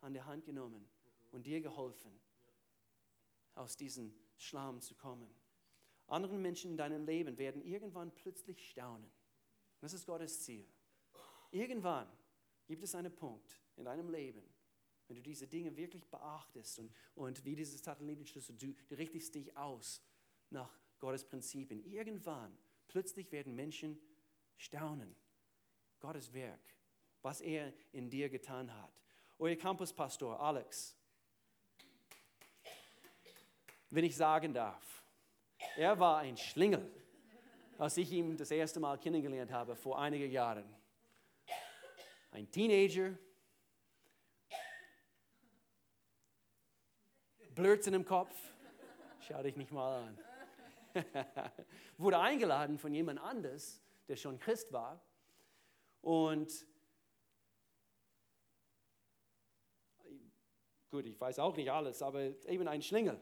an der Hand genommen und dir geholfen, aus diesem Schlamm zu kommen. Andere Menschen in deinem Leben werden irgendwann plötzlich staunen. Das ist Gottes Ziel. Irgendwann gibt es einen Punkt in deinem Leben, wenn du diese Dinge wirklich beachtest und, und wie dieses Satellitenschlüssel, du, du richtest dich aus nach Gottes Prinzipien. Irgendwann, plötzlich werden Menschen staunen. Gottes Werk, was er in dir getan hat. Euer Campuspastor Alex, wenn ich sagen darf, er war ein Schlingel, als ich ihn das erste Mal kennengelernt habe vor einigen Jahren. Ein Teenager, Blödsinn im Kopf, schau dich nicht mal an. Wurde eingeladen von jemand anders, der schon Christ war. Und gut, ich weiß auch nicht alles, aber eben ein Schlingel.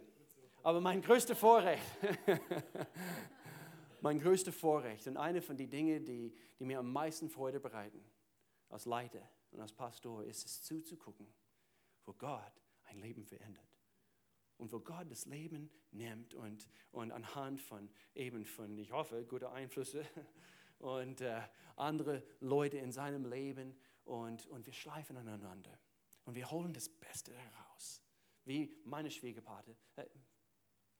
Aber mein größter Vorrecht, mein größter Vorrecht und eine von den Dingen, die, die mir am meisten Freude bereiten, als Leiter und als Pastor, ist es zuzugucken, wo Gott ein Leben verändert und wo Gott das Leben nimmt und, und anhand von eben von, ich hoffe, gute Einflüsse und äh, andere Leute in seinem Leben und, und wir schleifen aneinander und wir holen das Beste heraus. Wie meine Schwiegerpate, äh,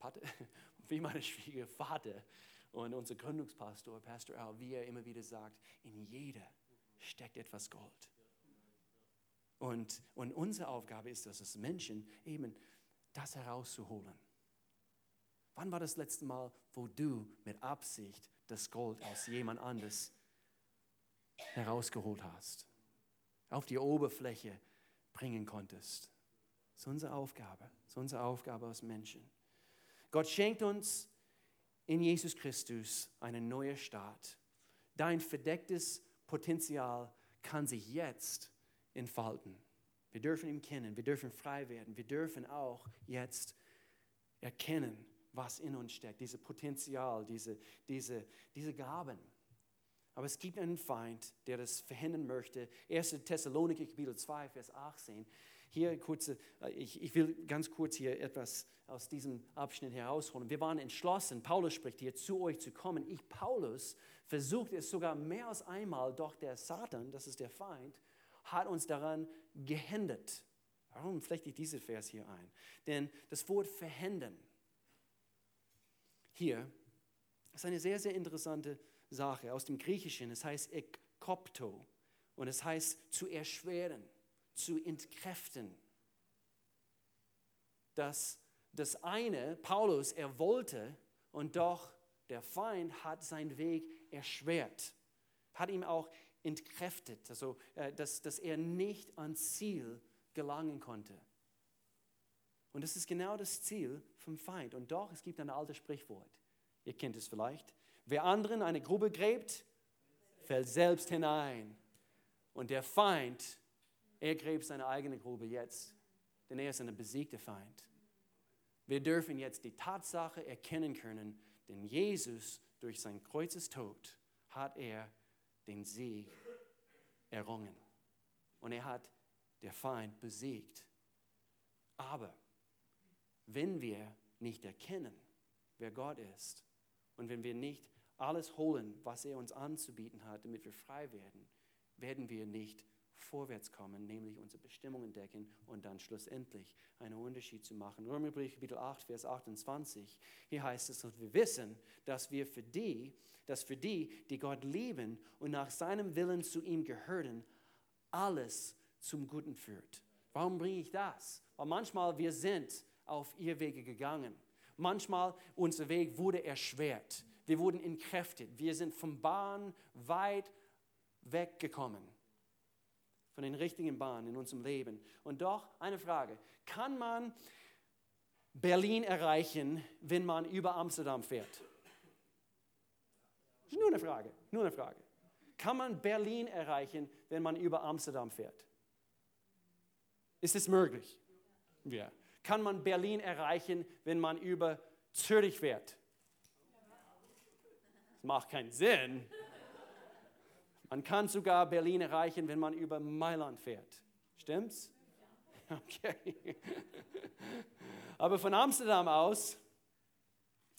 Pate, wie meine Schwiegervater und unser Gründungspastor, Pastor Al, wie er immer wieder sagt, in jeder steckt etwas Gold. Und, und unsere Aufgabe ist es, als Menschen eben das herauszuholen. Wann war das letzte Mal, wo du mit Absicht das Gold aus jemand anderes herausgeholt hast, auf die Oberfläche bringen konntest? Das ist unsere Aufgabe. Das ist unsere Aufgabe als Menschen. Gott schenkt uns in Jesus Christus einen neuen Start. Dein verdecktes Potenzial kann sich jetzt entfalten. Wir dürfen ihn kennen, wir dürfen frei werden, wir dürfen auch jetzt erkennen, was in uns steckt, dieses Potenzial, diese, diese, diese Gaben. Aber es gibt einen Feind, der das verhindern möchte. 1. Thessaloniker Kapitel 2, Vers 18. Hier kurze, äh, ich, ich will ganz kurz hier etwas aus diesem Abschnitt herausholen. Wir waren entschlossen, Paulus spricht hier, zu euch zu kommen. Ich, Paulus, versuchte es sogar mehr als einmal, doch der Satan, das ist der Feind, hat uns daran gehindert. Warum flechte ich diesen Vers hier ein? Denn das Wort verhindern hier ist eine sehr, sehr interessante Sache aus dem Griechischen. Es heißt ekopto und es heißt zu erschweren, zu entkräften. Das, das eine, Paulus, er wollte und doch der Feind hat seinen Weg erschwert, hat ihm auch entkräftet, also äh, dass, dass er nicht ans Ziel gelangen konnte. Und das ist genau das Ziel vom Feind. Und doch, es gibt ein altes Sprichwort. Ihr kennt es vielleicht. Wer anderen eine Grube gräbt, fällt selbst hinein. Und der Feind, er gräbt seine eigene Grube jetzt, denn er ist ein besiegter Feind. Wir dürfen jetzt die Tatsache erkennen können, denn Jesus durch sein Kreuzestod hat er den Sieg errungen. Und er hat der Feind besiegt. Aber wenn wir nicht erkennen, wer Gott ist, und wenn wir nicht alles holen, was er uns anzubieten hat, damit wir frei werden, werden wir nicht vorwärts kommen, nämlich unsere Bestimmung entdecken und dann schlussendlich einen Unterschied zu machen. Römerbrief Kapitel 8, Vers 28, hier heißt es, dass wir wissen, dass wir für die, dass für die, die Gott lieben und nach seinem Willen zu ihm gehören, alles zum Guten führt. Warum bringe ich das? Weil manchmal wir sind auf ihr Wege gegangen. Manchmal unser Weg wurde erschwert. Wir wurden entkräftet. Wir sind vom Bahn weit weggekommen von den richtigen Bahnen in unserem Leben. Und doch eine Frage, kann man Berlin erreichen, wenn man über Amsterdam fährt? Nur eine Frage, nur eine Frage. Kann man Berlin erreichen, wenn man über Amsterdam fährt? Ist es möglich? Ja. Kann man Berlin erreichen, wenn man über Zürich fährt? Das macht keinen Sinn. Man kann sogar Berlin erreichen, wenn man über Mailand fährt. Stimmt's? Okay. Aber von Amsterdam aus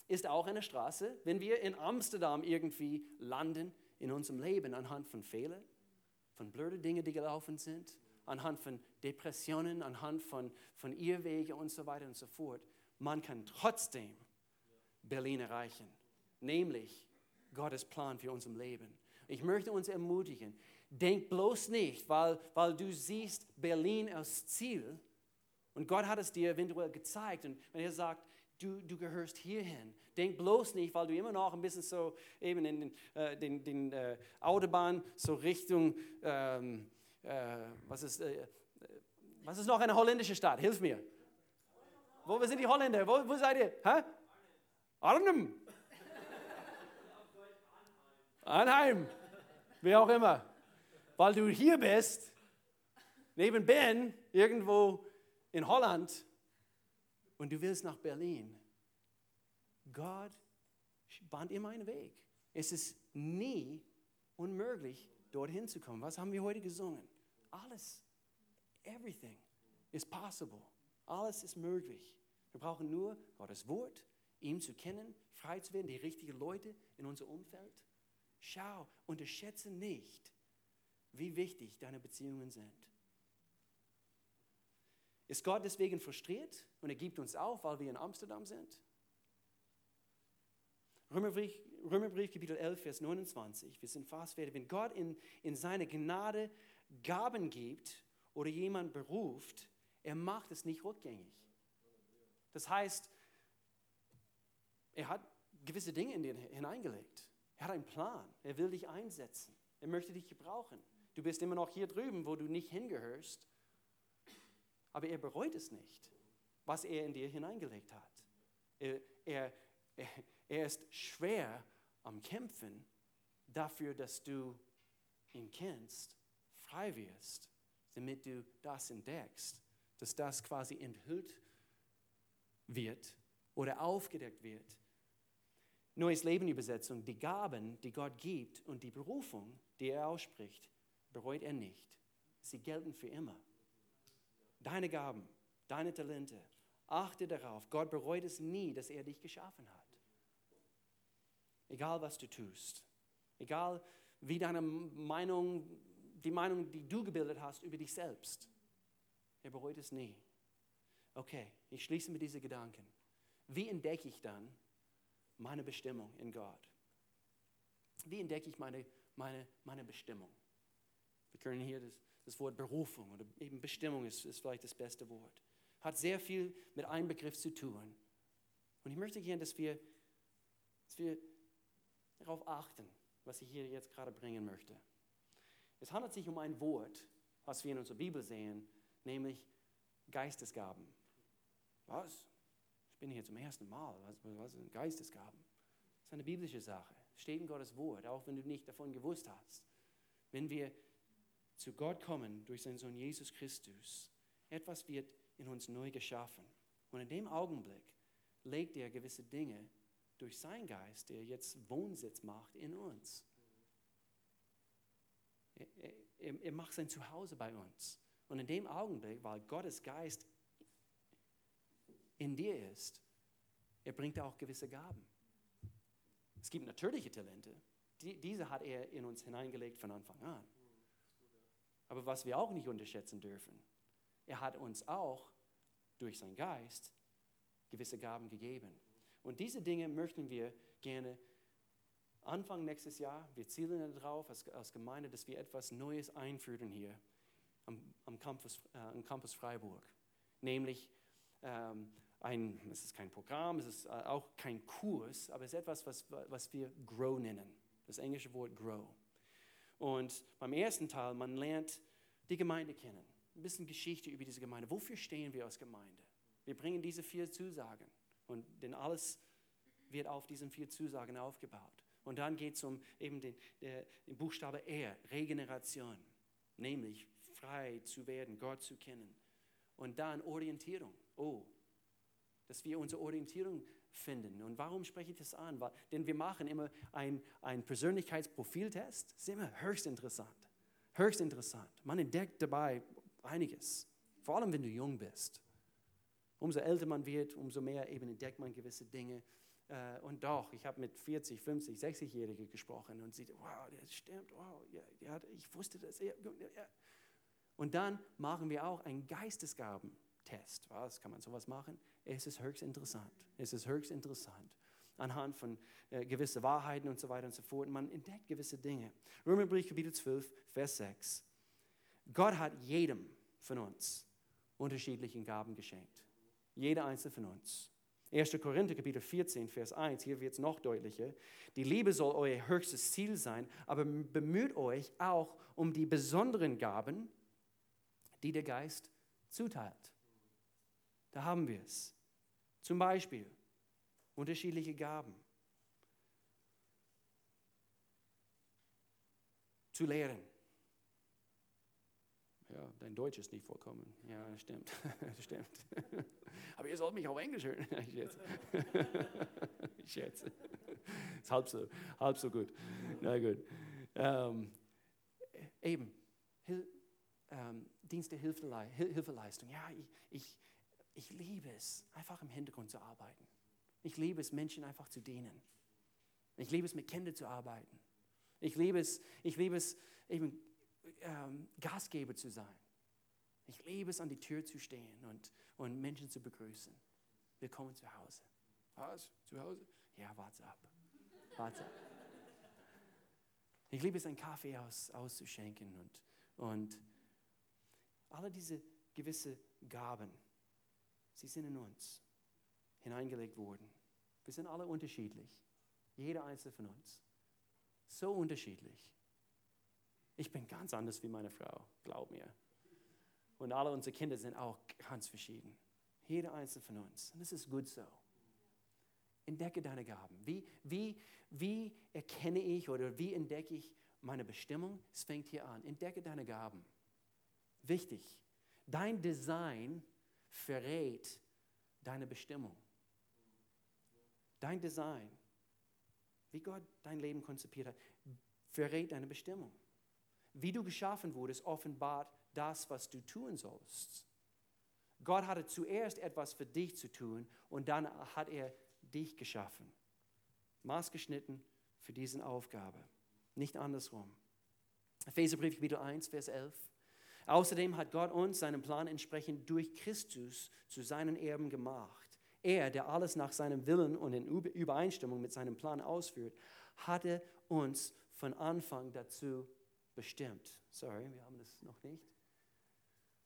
ist auch eine Straße, wenn wir in Amsterdam irgendwie landen in unserem Leben anhand von Fehlern, von blöden Dingen, die gelaufen sind, anhand von Depressionen, anhand von, von Irrwege und so weiter und so fort. Man kann trotzdem Berlin erreichen, nämlich Gottes Plan für unser Leben. Ich möchte uns ermutigen, denk bloß nicht, weil, weil du siehst Berlin als Ziel und Gott hat es dir eventuell gezeigt und wenn er sagt, du, du gehörst hierhin, denk bloß nicht, weil du immer noch ein bisschen so eben in den, äh, den, den äh, Autobahn so Richtung, ähm, äh, was, ist, äh, was ist noch eine holländische Stadt? Hilf mir. Wo sind die Holländer? Wo, wo seid ihr? Hä? Arnhem. Anheim, wie auch immer, weil du hier bist, neben Ben, irgendwo in Holland, und du willst nach Berlin. Gott bahnt immer einen Weg. Es ist nie unmöglich, dorthin zu kommen. Was haben wir heute gesungen? Alles, everything is possible. Alles ist möglich. Wir brauchen nur Gottes Wort, ihm zu kennen, frei zu werden, die richtigen Leute in unser Umfeld. Schau, unterschätze nicht, wie wichtig deine Beziehungen sind. Ist Gott deswegen frustriert und er gibt uns auf, weil wir in Amsterdam sind? Römerbrief, Römerbrief Kapitel 11, Vers 29. Wir sind fast fertig. Wenn Gott in, in seine Gnade Gaben gibt oder jemand beruft, er macht es nicht rückgängig. Das heißt, er hat gewisse Dinge in dir hineingelegt. Er hat einen Plan. Er will dich einsetzen. Er möchte dich gebrauchen. Du bist immer noch hier drüben, wo du nicht hingehörst. Aber er bereut es nicht, was er in dir hineingelegt hat. Er, er, er ist schwer am Kämpfen dafür, dass du ihn kennst, frei wirst, damit du das entdeckst, dass das quasi enthüllt wird oder aufgedeckt wird Neues Leben Übersetzung, die Gaben, die Gott gibt und die Berufung, die er ausspricht, bereut er nicht. Sie gelten für immer. Deine Gaben, deine Talente, achte darauf, Gott bereut es nie, dass er dich geschaffen hat. Egal was du tust, egal wie deine Meinung, die Meinung, die du gebildet hast über dich selbst, er bereut es nie. Okay, ich schließe mit diesen Gedanken. Wie entdecke ich dann, meine Bestimmung in Gott? Wie entdecke ich meine, meine, meine Bestimmung? Wir können hier das, das Wort Berufung oder eben Bestimmung ist, ist vielleicht das beste Wort. Hat sehr viel mit einem Begriff zu tun. Und ich möchte gerne, dass wir, dass wir darauf achten, was ich hier jetzt gerade bringen möchte. Es handelt sich um ein Wort, was wir in unserer Bibel sehen, nämlich Geistesgaben. Was? Ich bin hier zum ersten Mal. Was, was sind Geistesgaben? Das ist eine biblische Sache. Steht in Gottes Wort, auch wenn du nicht davon gewusst hast. Wenn wir zu Gott kommen durch seinen Sohn Jesus Christus, etwas wird in uns neu geschaffen. Und in dem Augenblick legt er gewisse Dinge durch seinen Geist, der jetzt Wohnsitz macht in uns. Er, er, er macht sein Zuhause bei uns. Und in dem Augenblick, weil Gottes Geist in dir ist, er bringt auch gewisse Gaben. Es gibt natürliche Talente, die, diese hat er in uns hineingelegt von Anfang an. Aber was wir auch nicht unterschätzen dürfen, er hat uns auch durch seinen Geist gewisse Gaben gegeben. Und diese Dinge möchten wir gerne Anfang nächstes Jahr, wir zielen darauf als, als Gemeinde, dass wir etwas Neues einführen hier am, am, Campus, äh, am Campus Freiburg. Nämlich ähm, ein, es ist kein Programm, es ist äh, auch kein Kurs, aber es ist etwas, was, was wir Grow nennen. Das englische Wort Grow. Und beim ersten Teil, man lernt die Gemeinde kennen. Ein bisschen Geschichte über diese Gemeinde. Wofür stehen wir als Gemeinde? Wir bringen diese vier Zusagen. Und denn alles wird auf diesen vier Zusagen aufgebaut. Und dann geht es um eben den, den Buchstabe R, Regeneration. Nämlich frei zu werden, Gott zu kennen. Und dann Orientierung. Oh, dass wir unsere Orientierung finden. Und warum spreche ich das an? Weil, denn wir machen immer einen Persönlichkeitsprofiltest. Das ist immer höchst interessant. Höchst interessant. Man entdeckt dabei einiges. Vor allem, wenn du jung bist. Umso älter man wird, umso mehr eben entdeckt man gewisse Dinge. Äh, und doch, ich habe mit 40, 50, 60-Jährigen gesprochen und sie, wow, das stimmt, wow, ja, ja, ich wusste das. Ja. Und dann machen wir auch einen Geistesgabentest. Was kann man sowas machen? Es ist höchst interessant. Es ist höchst interessant. Anhand von äh, gewissen Wahrheiten und so weiter und so fort. Man entdeckt gewisse Dinge. Römerbrief, Kapitel 12, Vers 6. Gott hat jedem von uns unterschiedlichen Gaben geschenkt. Jeder einzelne von uns. 1. Korinther Kapitel 14, Vers 1, hier wird es noch deutlicher. Die Liebe soll euer höchstes Ziel sein, aber bemüht euch auch um die besonderen Gaben, die der Geist zuteilt. Da haben wir es. Zum Beispiel unterschiedliche Gaben. Zu lehren. Ja, dein Deutsch ist nicht vollkommen. Ja, das stimmt. stimmt. Aber ihr sollt mich auf Englisch hören. ich schätze. ich schätze. Ist halb so, halb so gut. Na gut. Ähm, eben, Hil ähm, Dienste Hilfelei Hilfeleistung. Ja, ich, ich, ich liebe es, einfach im Hintergrund zu arbeiten. Ich liebe es, Menschen einfach zu dienen. Ich liebe es, mit Kindern zu arbeiten. Ich liebe es, ich liebe es eben ähm, Gastgeber zu sein. Ich liebe es, an die Tür zu stehen und, und Menschen zu begrüßen. Willkommen zu Hause. Was? Zu Hause? Ja, warte ab. Warte ab. Ich liebe es, einen Kaffee aus, auszuschenken und, und alle diese gewisse Gaben, sie sind in uns hineingelegt worden. Wir sind alle unterschiedlich. Jeder einzelne von uns. So unterschiedlich. Ich bin ganz anders wie meine Frau, glaub mir. Und alle unsere Kinder sind auch ganz verschieden. Jeder einzelne von uns. Und das ist gut so. Entdecke deine Gaben. Wie, wie, wie erkenne ich oder wie entdecke ich meine Bestimmung? Es fängt hier an. Entdecke deine Gaben. Wichtig. Dein Design verrät deine Bestimmung. Dein Design, wie Gott dein Leben konzipiert hat, verrät deine Bestimmung. Wie du geschaffen wurdest, offenbart das, was du tun sollst. Gott hatte zuerst etwas für dich zu tun und dann hat er dich geschaffen. Maßgeschnitten für diese Aufgabe, nicht andersrum. Epheserbrief Kapitel 1, Vers 11. Außerdem hat Gott uns seinen Plan entsprechend durch Christus zu seinen Erben gemacht. Er, der alles nach seinem Willen und in Übereinstimmung mit seinem Plan ausführt, hatte uns von Anfang dazu bestimmt. Sorry, wir haben das noch nicht.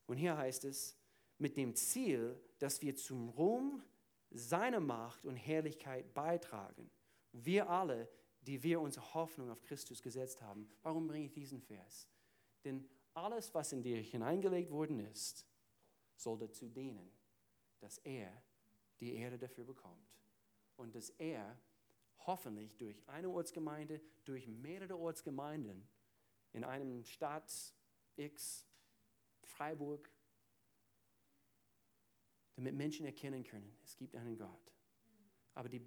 Und hier heißt es, mit dem Ziel, dass wir zum Ruhm seiner Macht und Herrlichkeit beitragen. Wir alle, die wir unsere Hoffnung auf Christus gesetzt haben. Warum bringe ich diesen Vers? Denn alles, was in dir hineingelegt worden ist, soll dazu dienen, dass er die Ehre dafür bekommt. Und dass er hoffentlich durch eine Ortsgemeinde, durch mehrere Ortsgemeinden in einem Stadt X, Freiburg, damit Menschen erkennen können, es gibt einen Gott. Aber die,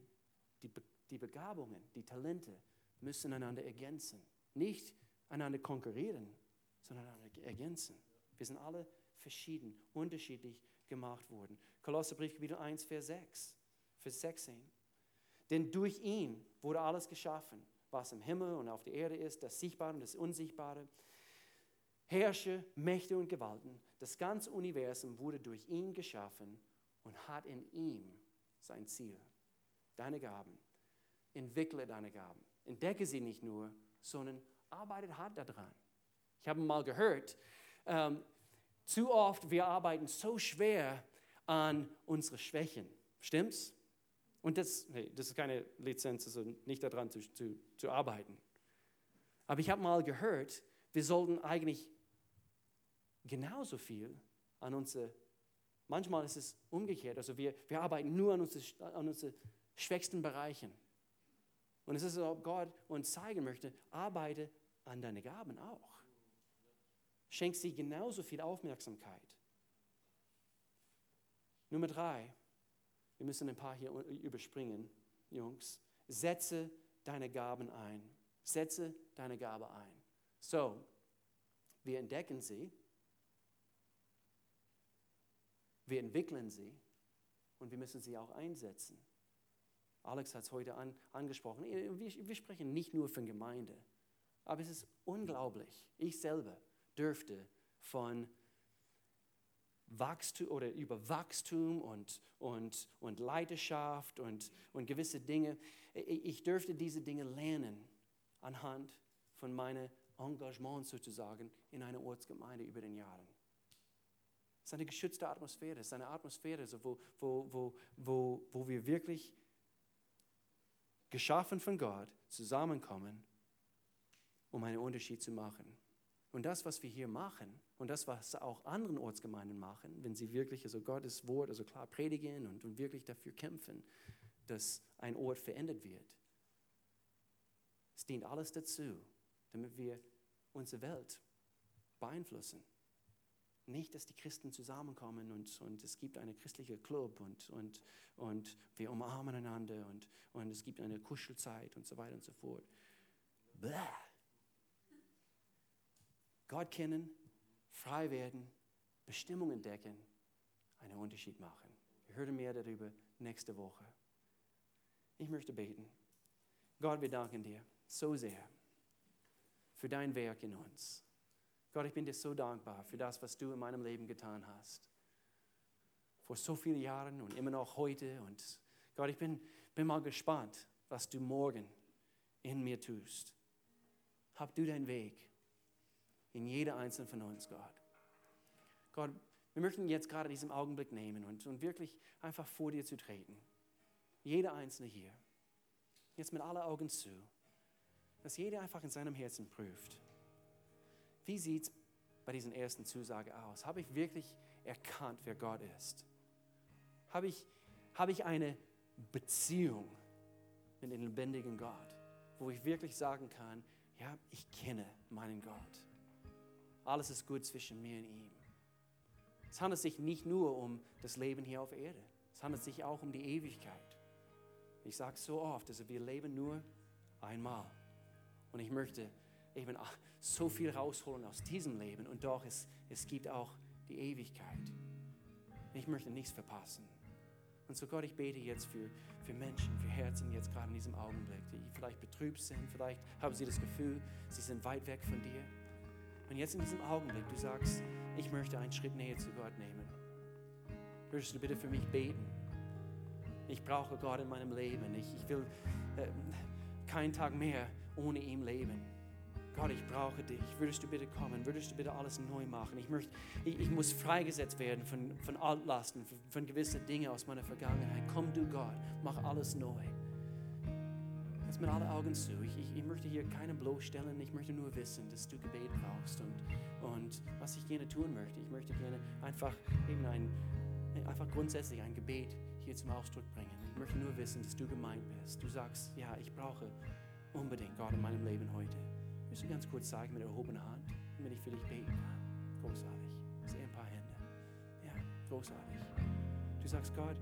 die, die Begabungen, die Talente müssen einander ergänzen. Nicht einander konkurrieren, sondern ergänzen. Wir sind alle verschieden, unterschiedlich gemacht worden. Kolosserbrief Kapitel 1, Vers 6, Vers 16. Denn durch ihn wurde alles geschaffen, was im Himmel und auf der Erde ist, das Sichtbare und das Unsichtbare. Herrscher, Mächte und Gewalten, das ganze Universum wurde durch ihn geschaffen und hat in ihm sein Ziel. Deine Gaben. Entwickle deine Gaben. Entdecke sie nicht nur, sondern arbeite hart daran. Ich habe mal gehört, ähm, zu oft wir arbeiten so schwer an unsere Schwächen. Stimmt's? Und das, hey, das ist keine Lizenz, also nicht daran zu, zu, zu arbeiten. Aber ich habe mal gehört, wir sollten eigentlich genauso viel an unsere, manchmal ist es umgekehrt, also wir, wir arbeiten nur an unsere, an unsere schwächsten Bereichen. Und es ist, ob Gott uns zeigen möchte, arbeite an deine Gaben auch. Schenk sie genauso viel Aufmerksamkeit. Nummer drei, wir müssen ein paar hier überspringen, Jungs. Setze deine Gaben ein. Setze deine Gabe ein. So, wir entdecken sie, wir entwickeln sie und wir müssen sie auch einsetzen. Alex hat es heute an, angesprochen. Wir, wir sprechen nicht nur von Gemeinde, aber es ist unglaublich. Ich selber dürfte von Wachstum oder über Wachstum und, und, und Leidenschaft und, und gewisse Dinge. Ich dürfte diese Dinge lernen anhand von meinem Engagement sozusagen in einer Ortsgemeinde über den Jahren. Es ist eine geschützte Atmosphäre, es ist eine Atmosphäre, wo, wo, wo, wo, wo wir wirklich geschaffen von Gott zusammenkommen, um einen Unterschied zu machen. Und das, was wir hier machen und das, was auch anderen Ortsgemeinden machen, wenn sie wirklich also Gottes Wort also klar predigen und, und wirklich dafür kämpfen, dass ein Ort verändert wird, es dient alles dazu, damit wir unsere Welt beeinflussen. Nicht, dass die Christen zusammenkommen und, und es gibt einen christlichen Club und, und, und wir umarmen einander und, und es gibt eine Kuschelzeit und so weiter und so fort. Bäh. Gott kennen, frei werden, Bestimmungen entdecken, einen Unterschied machen. Wir hören mehr darüber nächste Woche. Ich möchte beten. Gott, wir danken dir so sehr für dein Werk in uns. Gott, ich bin dir so dankbar für das, was du in meinem Leben getan hast. Vor so vielen Jahren und immer noch heute. Und Gott, ich bin, bin mal gespannt, was du morgen in mir tust. Hab du deinen Weg in jeder einzelnen von uns, Gott. Gott, wir möchten jetzt gerade diesen Augenblick nehmen und, und wirklich einfach vor dir zu treten. Jeder Einzelne hier. Jetzt mit aller Augen zu. Dass jeder einfach in seinem Herzen prüft. Wie sieht es bei diesen ersten Zusage aus? Habe ich wirklich erkannt, wer Gott ist? Habe ich, habe ich eine Beziehung mit dem lebendigen Gott, wo ich wirklich sagen kann, ja, ich kenne meinen Gott. Alles ist gut zwischen mir und ihm. Es handelt sich nicht nur um das Leben hier auf Erde, es handelt sich auch um die Ewigkeit. Ich sage so oft, also wir leben nur einmal. Und ich möchte eben so viel rausholen aus diesem Leben und doch es, es gibt auch die Ewigkeit. Ich möchte nichts verpassen. Und so Gott, ich bete jetzt für, für Menschen, für Herzen jetzt gerade in diesem Augenblick, die vielleicht betrübt sind, vielleicht haben sie das Gefühl, sie sind weit weg von dir. Und jetzt in diesem Augenblick, du sagst, ich möchte einen Schritt näher zu Gott nehmen. Würdest du bitte für mich beten? Ich brauche Gott in meinem Leben. Ich, ich will äh, keinen Tag mehr ohne ihn leben. Gott, ich brauche dich. Würdest du bitte kommen? Würdest du bitte alles neu machen? Ich, möchte, ich, ich muss freigesetzt werden von, von Altlasten, von, von gewissen Dingen aus meiner Vergangenheit. Komm du, Gott, mach alles neu. Jetzt mit allen Augen zu. Ich, ich, ich möchte hier keinen bloßstellen. Ich möchte nur wissen, dass du Gebet brauchst. Und, und was ich gerne tun möchte, ich möchte gerne einfach eben ein, einfach grundsätzlich ein Gebet hier zum Ausdruck bringen. Ich möchte nur wissen, dass du gemeint bist. Du sagst, ja, ich brauche unbedingt Gott in meinem Leben heute. Willst du ganz kurz sagen mit erhobener Hand, damit ich für dich beten kann? Großartig. Ich sehe ein paar Hände. Ja, großartig. Du sagst, Gott,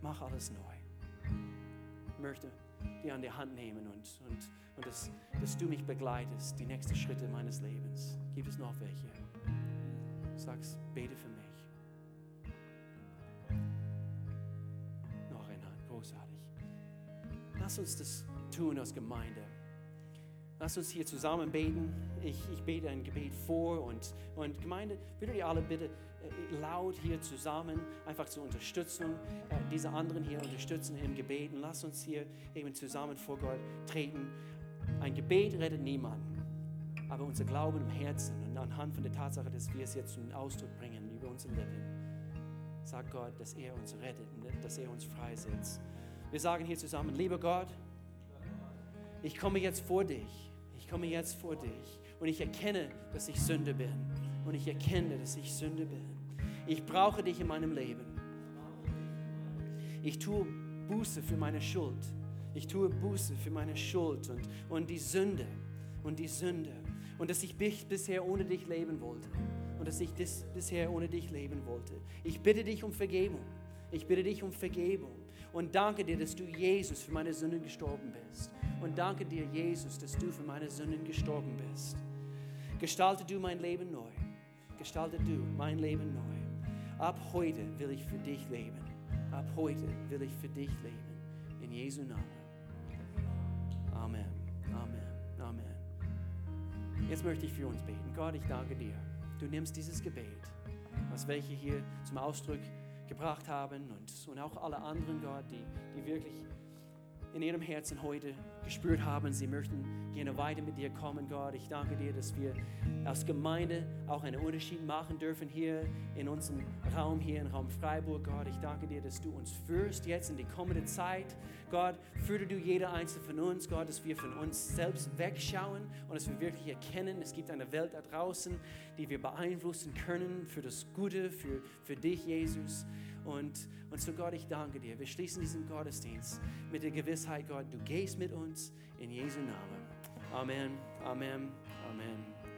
mach alles neu. Ich möchte die an die Hand nehmen und, und, und dass, dass du mich begleitest, die nächsten Schritte meines Lebens. Gibt es noch welche? Sagst, bete für mich. Noch eine Hand, großartig. Lass uns das tun als Gemeinde. Lass uns hier zusammen beten. Ich, ich bete ein Gebet vor und, und Gemeinde, würde ihr alle bitte laut hier zusammen einfach zur Unterstützung äh, diese anderen hier unterstützen im Gebet. Und lass uns hier eben zusammen vor Gott treten. Ein Gebet rettet niemanden, aber unser Glauben im Herzen und anhand von der Tatsache, dass wir es jetzt zum Ausdruck bringen über unsere Lippen, sagt Gott, dass er uns rettet und dass er uns freisetzt. Wir sagen hier zusammen, lieber Gott, ich komme jetzt vor dich. Ich komme jetzt vor dich und ich erkenne, dass ich Sünde bin. Und ich erkenne, dass ich Sünde bin. Ich brauche dich in meinem Leben. Ich tue Buße für meine Schuld. Ich tue Buße für meine Schuld und, und die Sünde. Und die Sünde. Und dass ich bisher ohne dich leben wollte. Und dass ich das bisher ohne dich leben wollte. Ich bitte dich um Vergebung. Ich bitte dich um Vergebung. Und danke dir, dass du Jesus für meine Sünden gestorben bist. Und danke dir, Jesus, dass du für meine Sünden gestorben bist. Gestalte du mein Leben neu. Gestalte du mein Leben neu. Ab heute will ich für dich leben. Ab heute will ich für dich leben. In Jesu Namen. Amen. Amen. Amen. Jetzt möchte ich für uns beten. Gott, ich danke dir du nimmst dieses Gebet, was welche hier zum Ausdruck gebracht haben und, und auch alle anderen, Gott, die, die wirklich in ihrem Herzen heute gespürt haben, sie möchten gerne weiter mit dir kommen, Gott. Ich danke dir, dass wir als Gemeinde auch einen Unterschied machen dürfen hier in unserem Raum, hier im Raum Freiburg, Gott. Ich danke dir, dass du uns führst jetzt in die kommende Zeit. Gott, führe du jeder einzelne von uns, Gott, dass wir von uns selbst wegschauen und dass wir wirklich erkennen, es gibt eine Welt da draußen, die wir beeinflussen können für das Gute, für, für dich, Jesus. Und, und so Gott, ich danke dir. Wir schließen diesen Gottesdienst mit der Gewissheit, Gott, du gehst mit uns in Jesu Namen. Amen, Amen, Amen.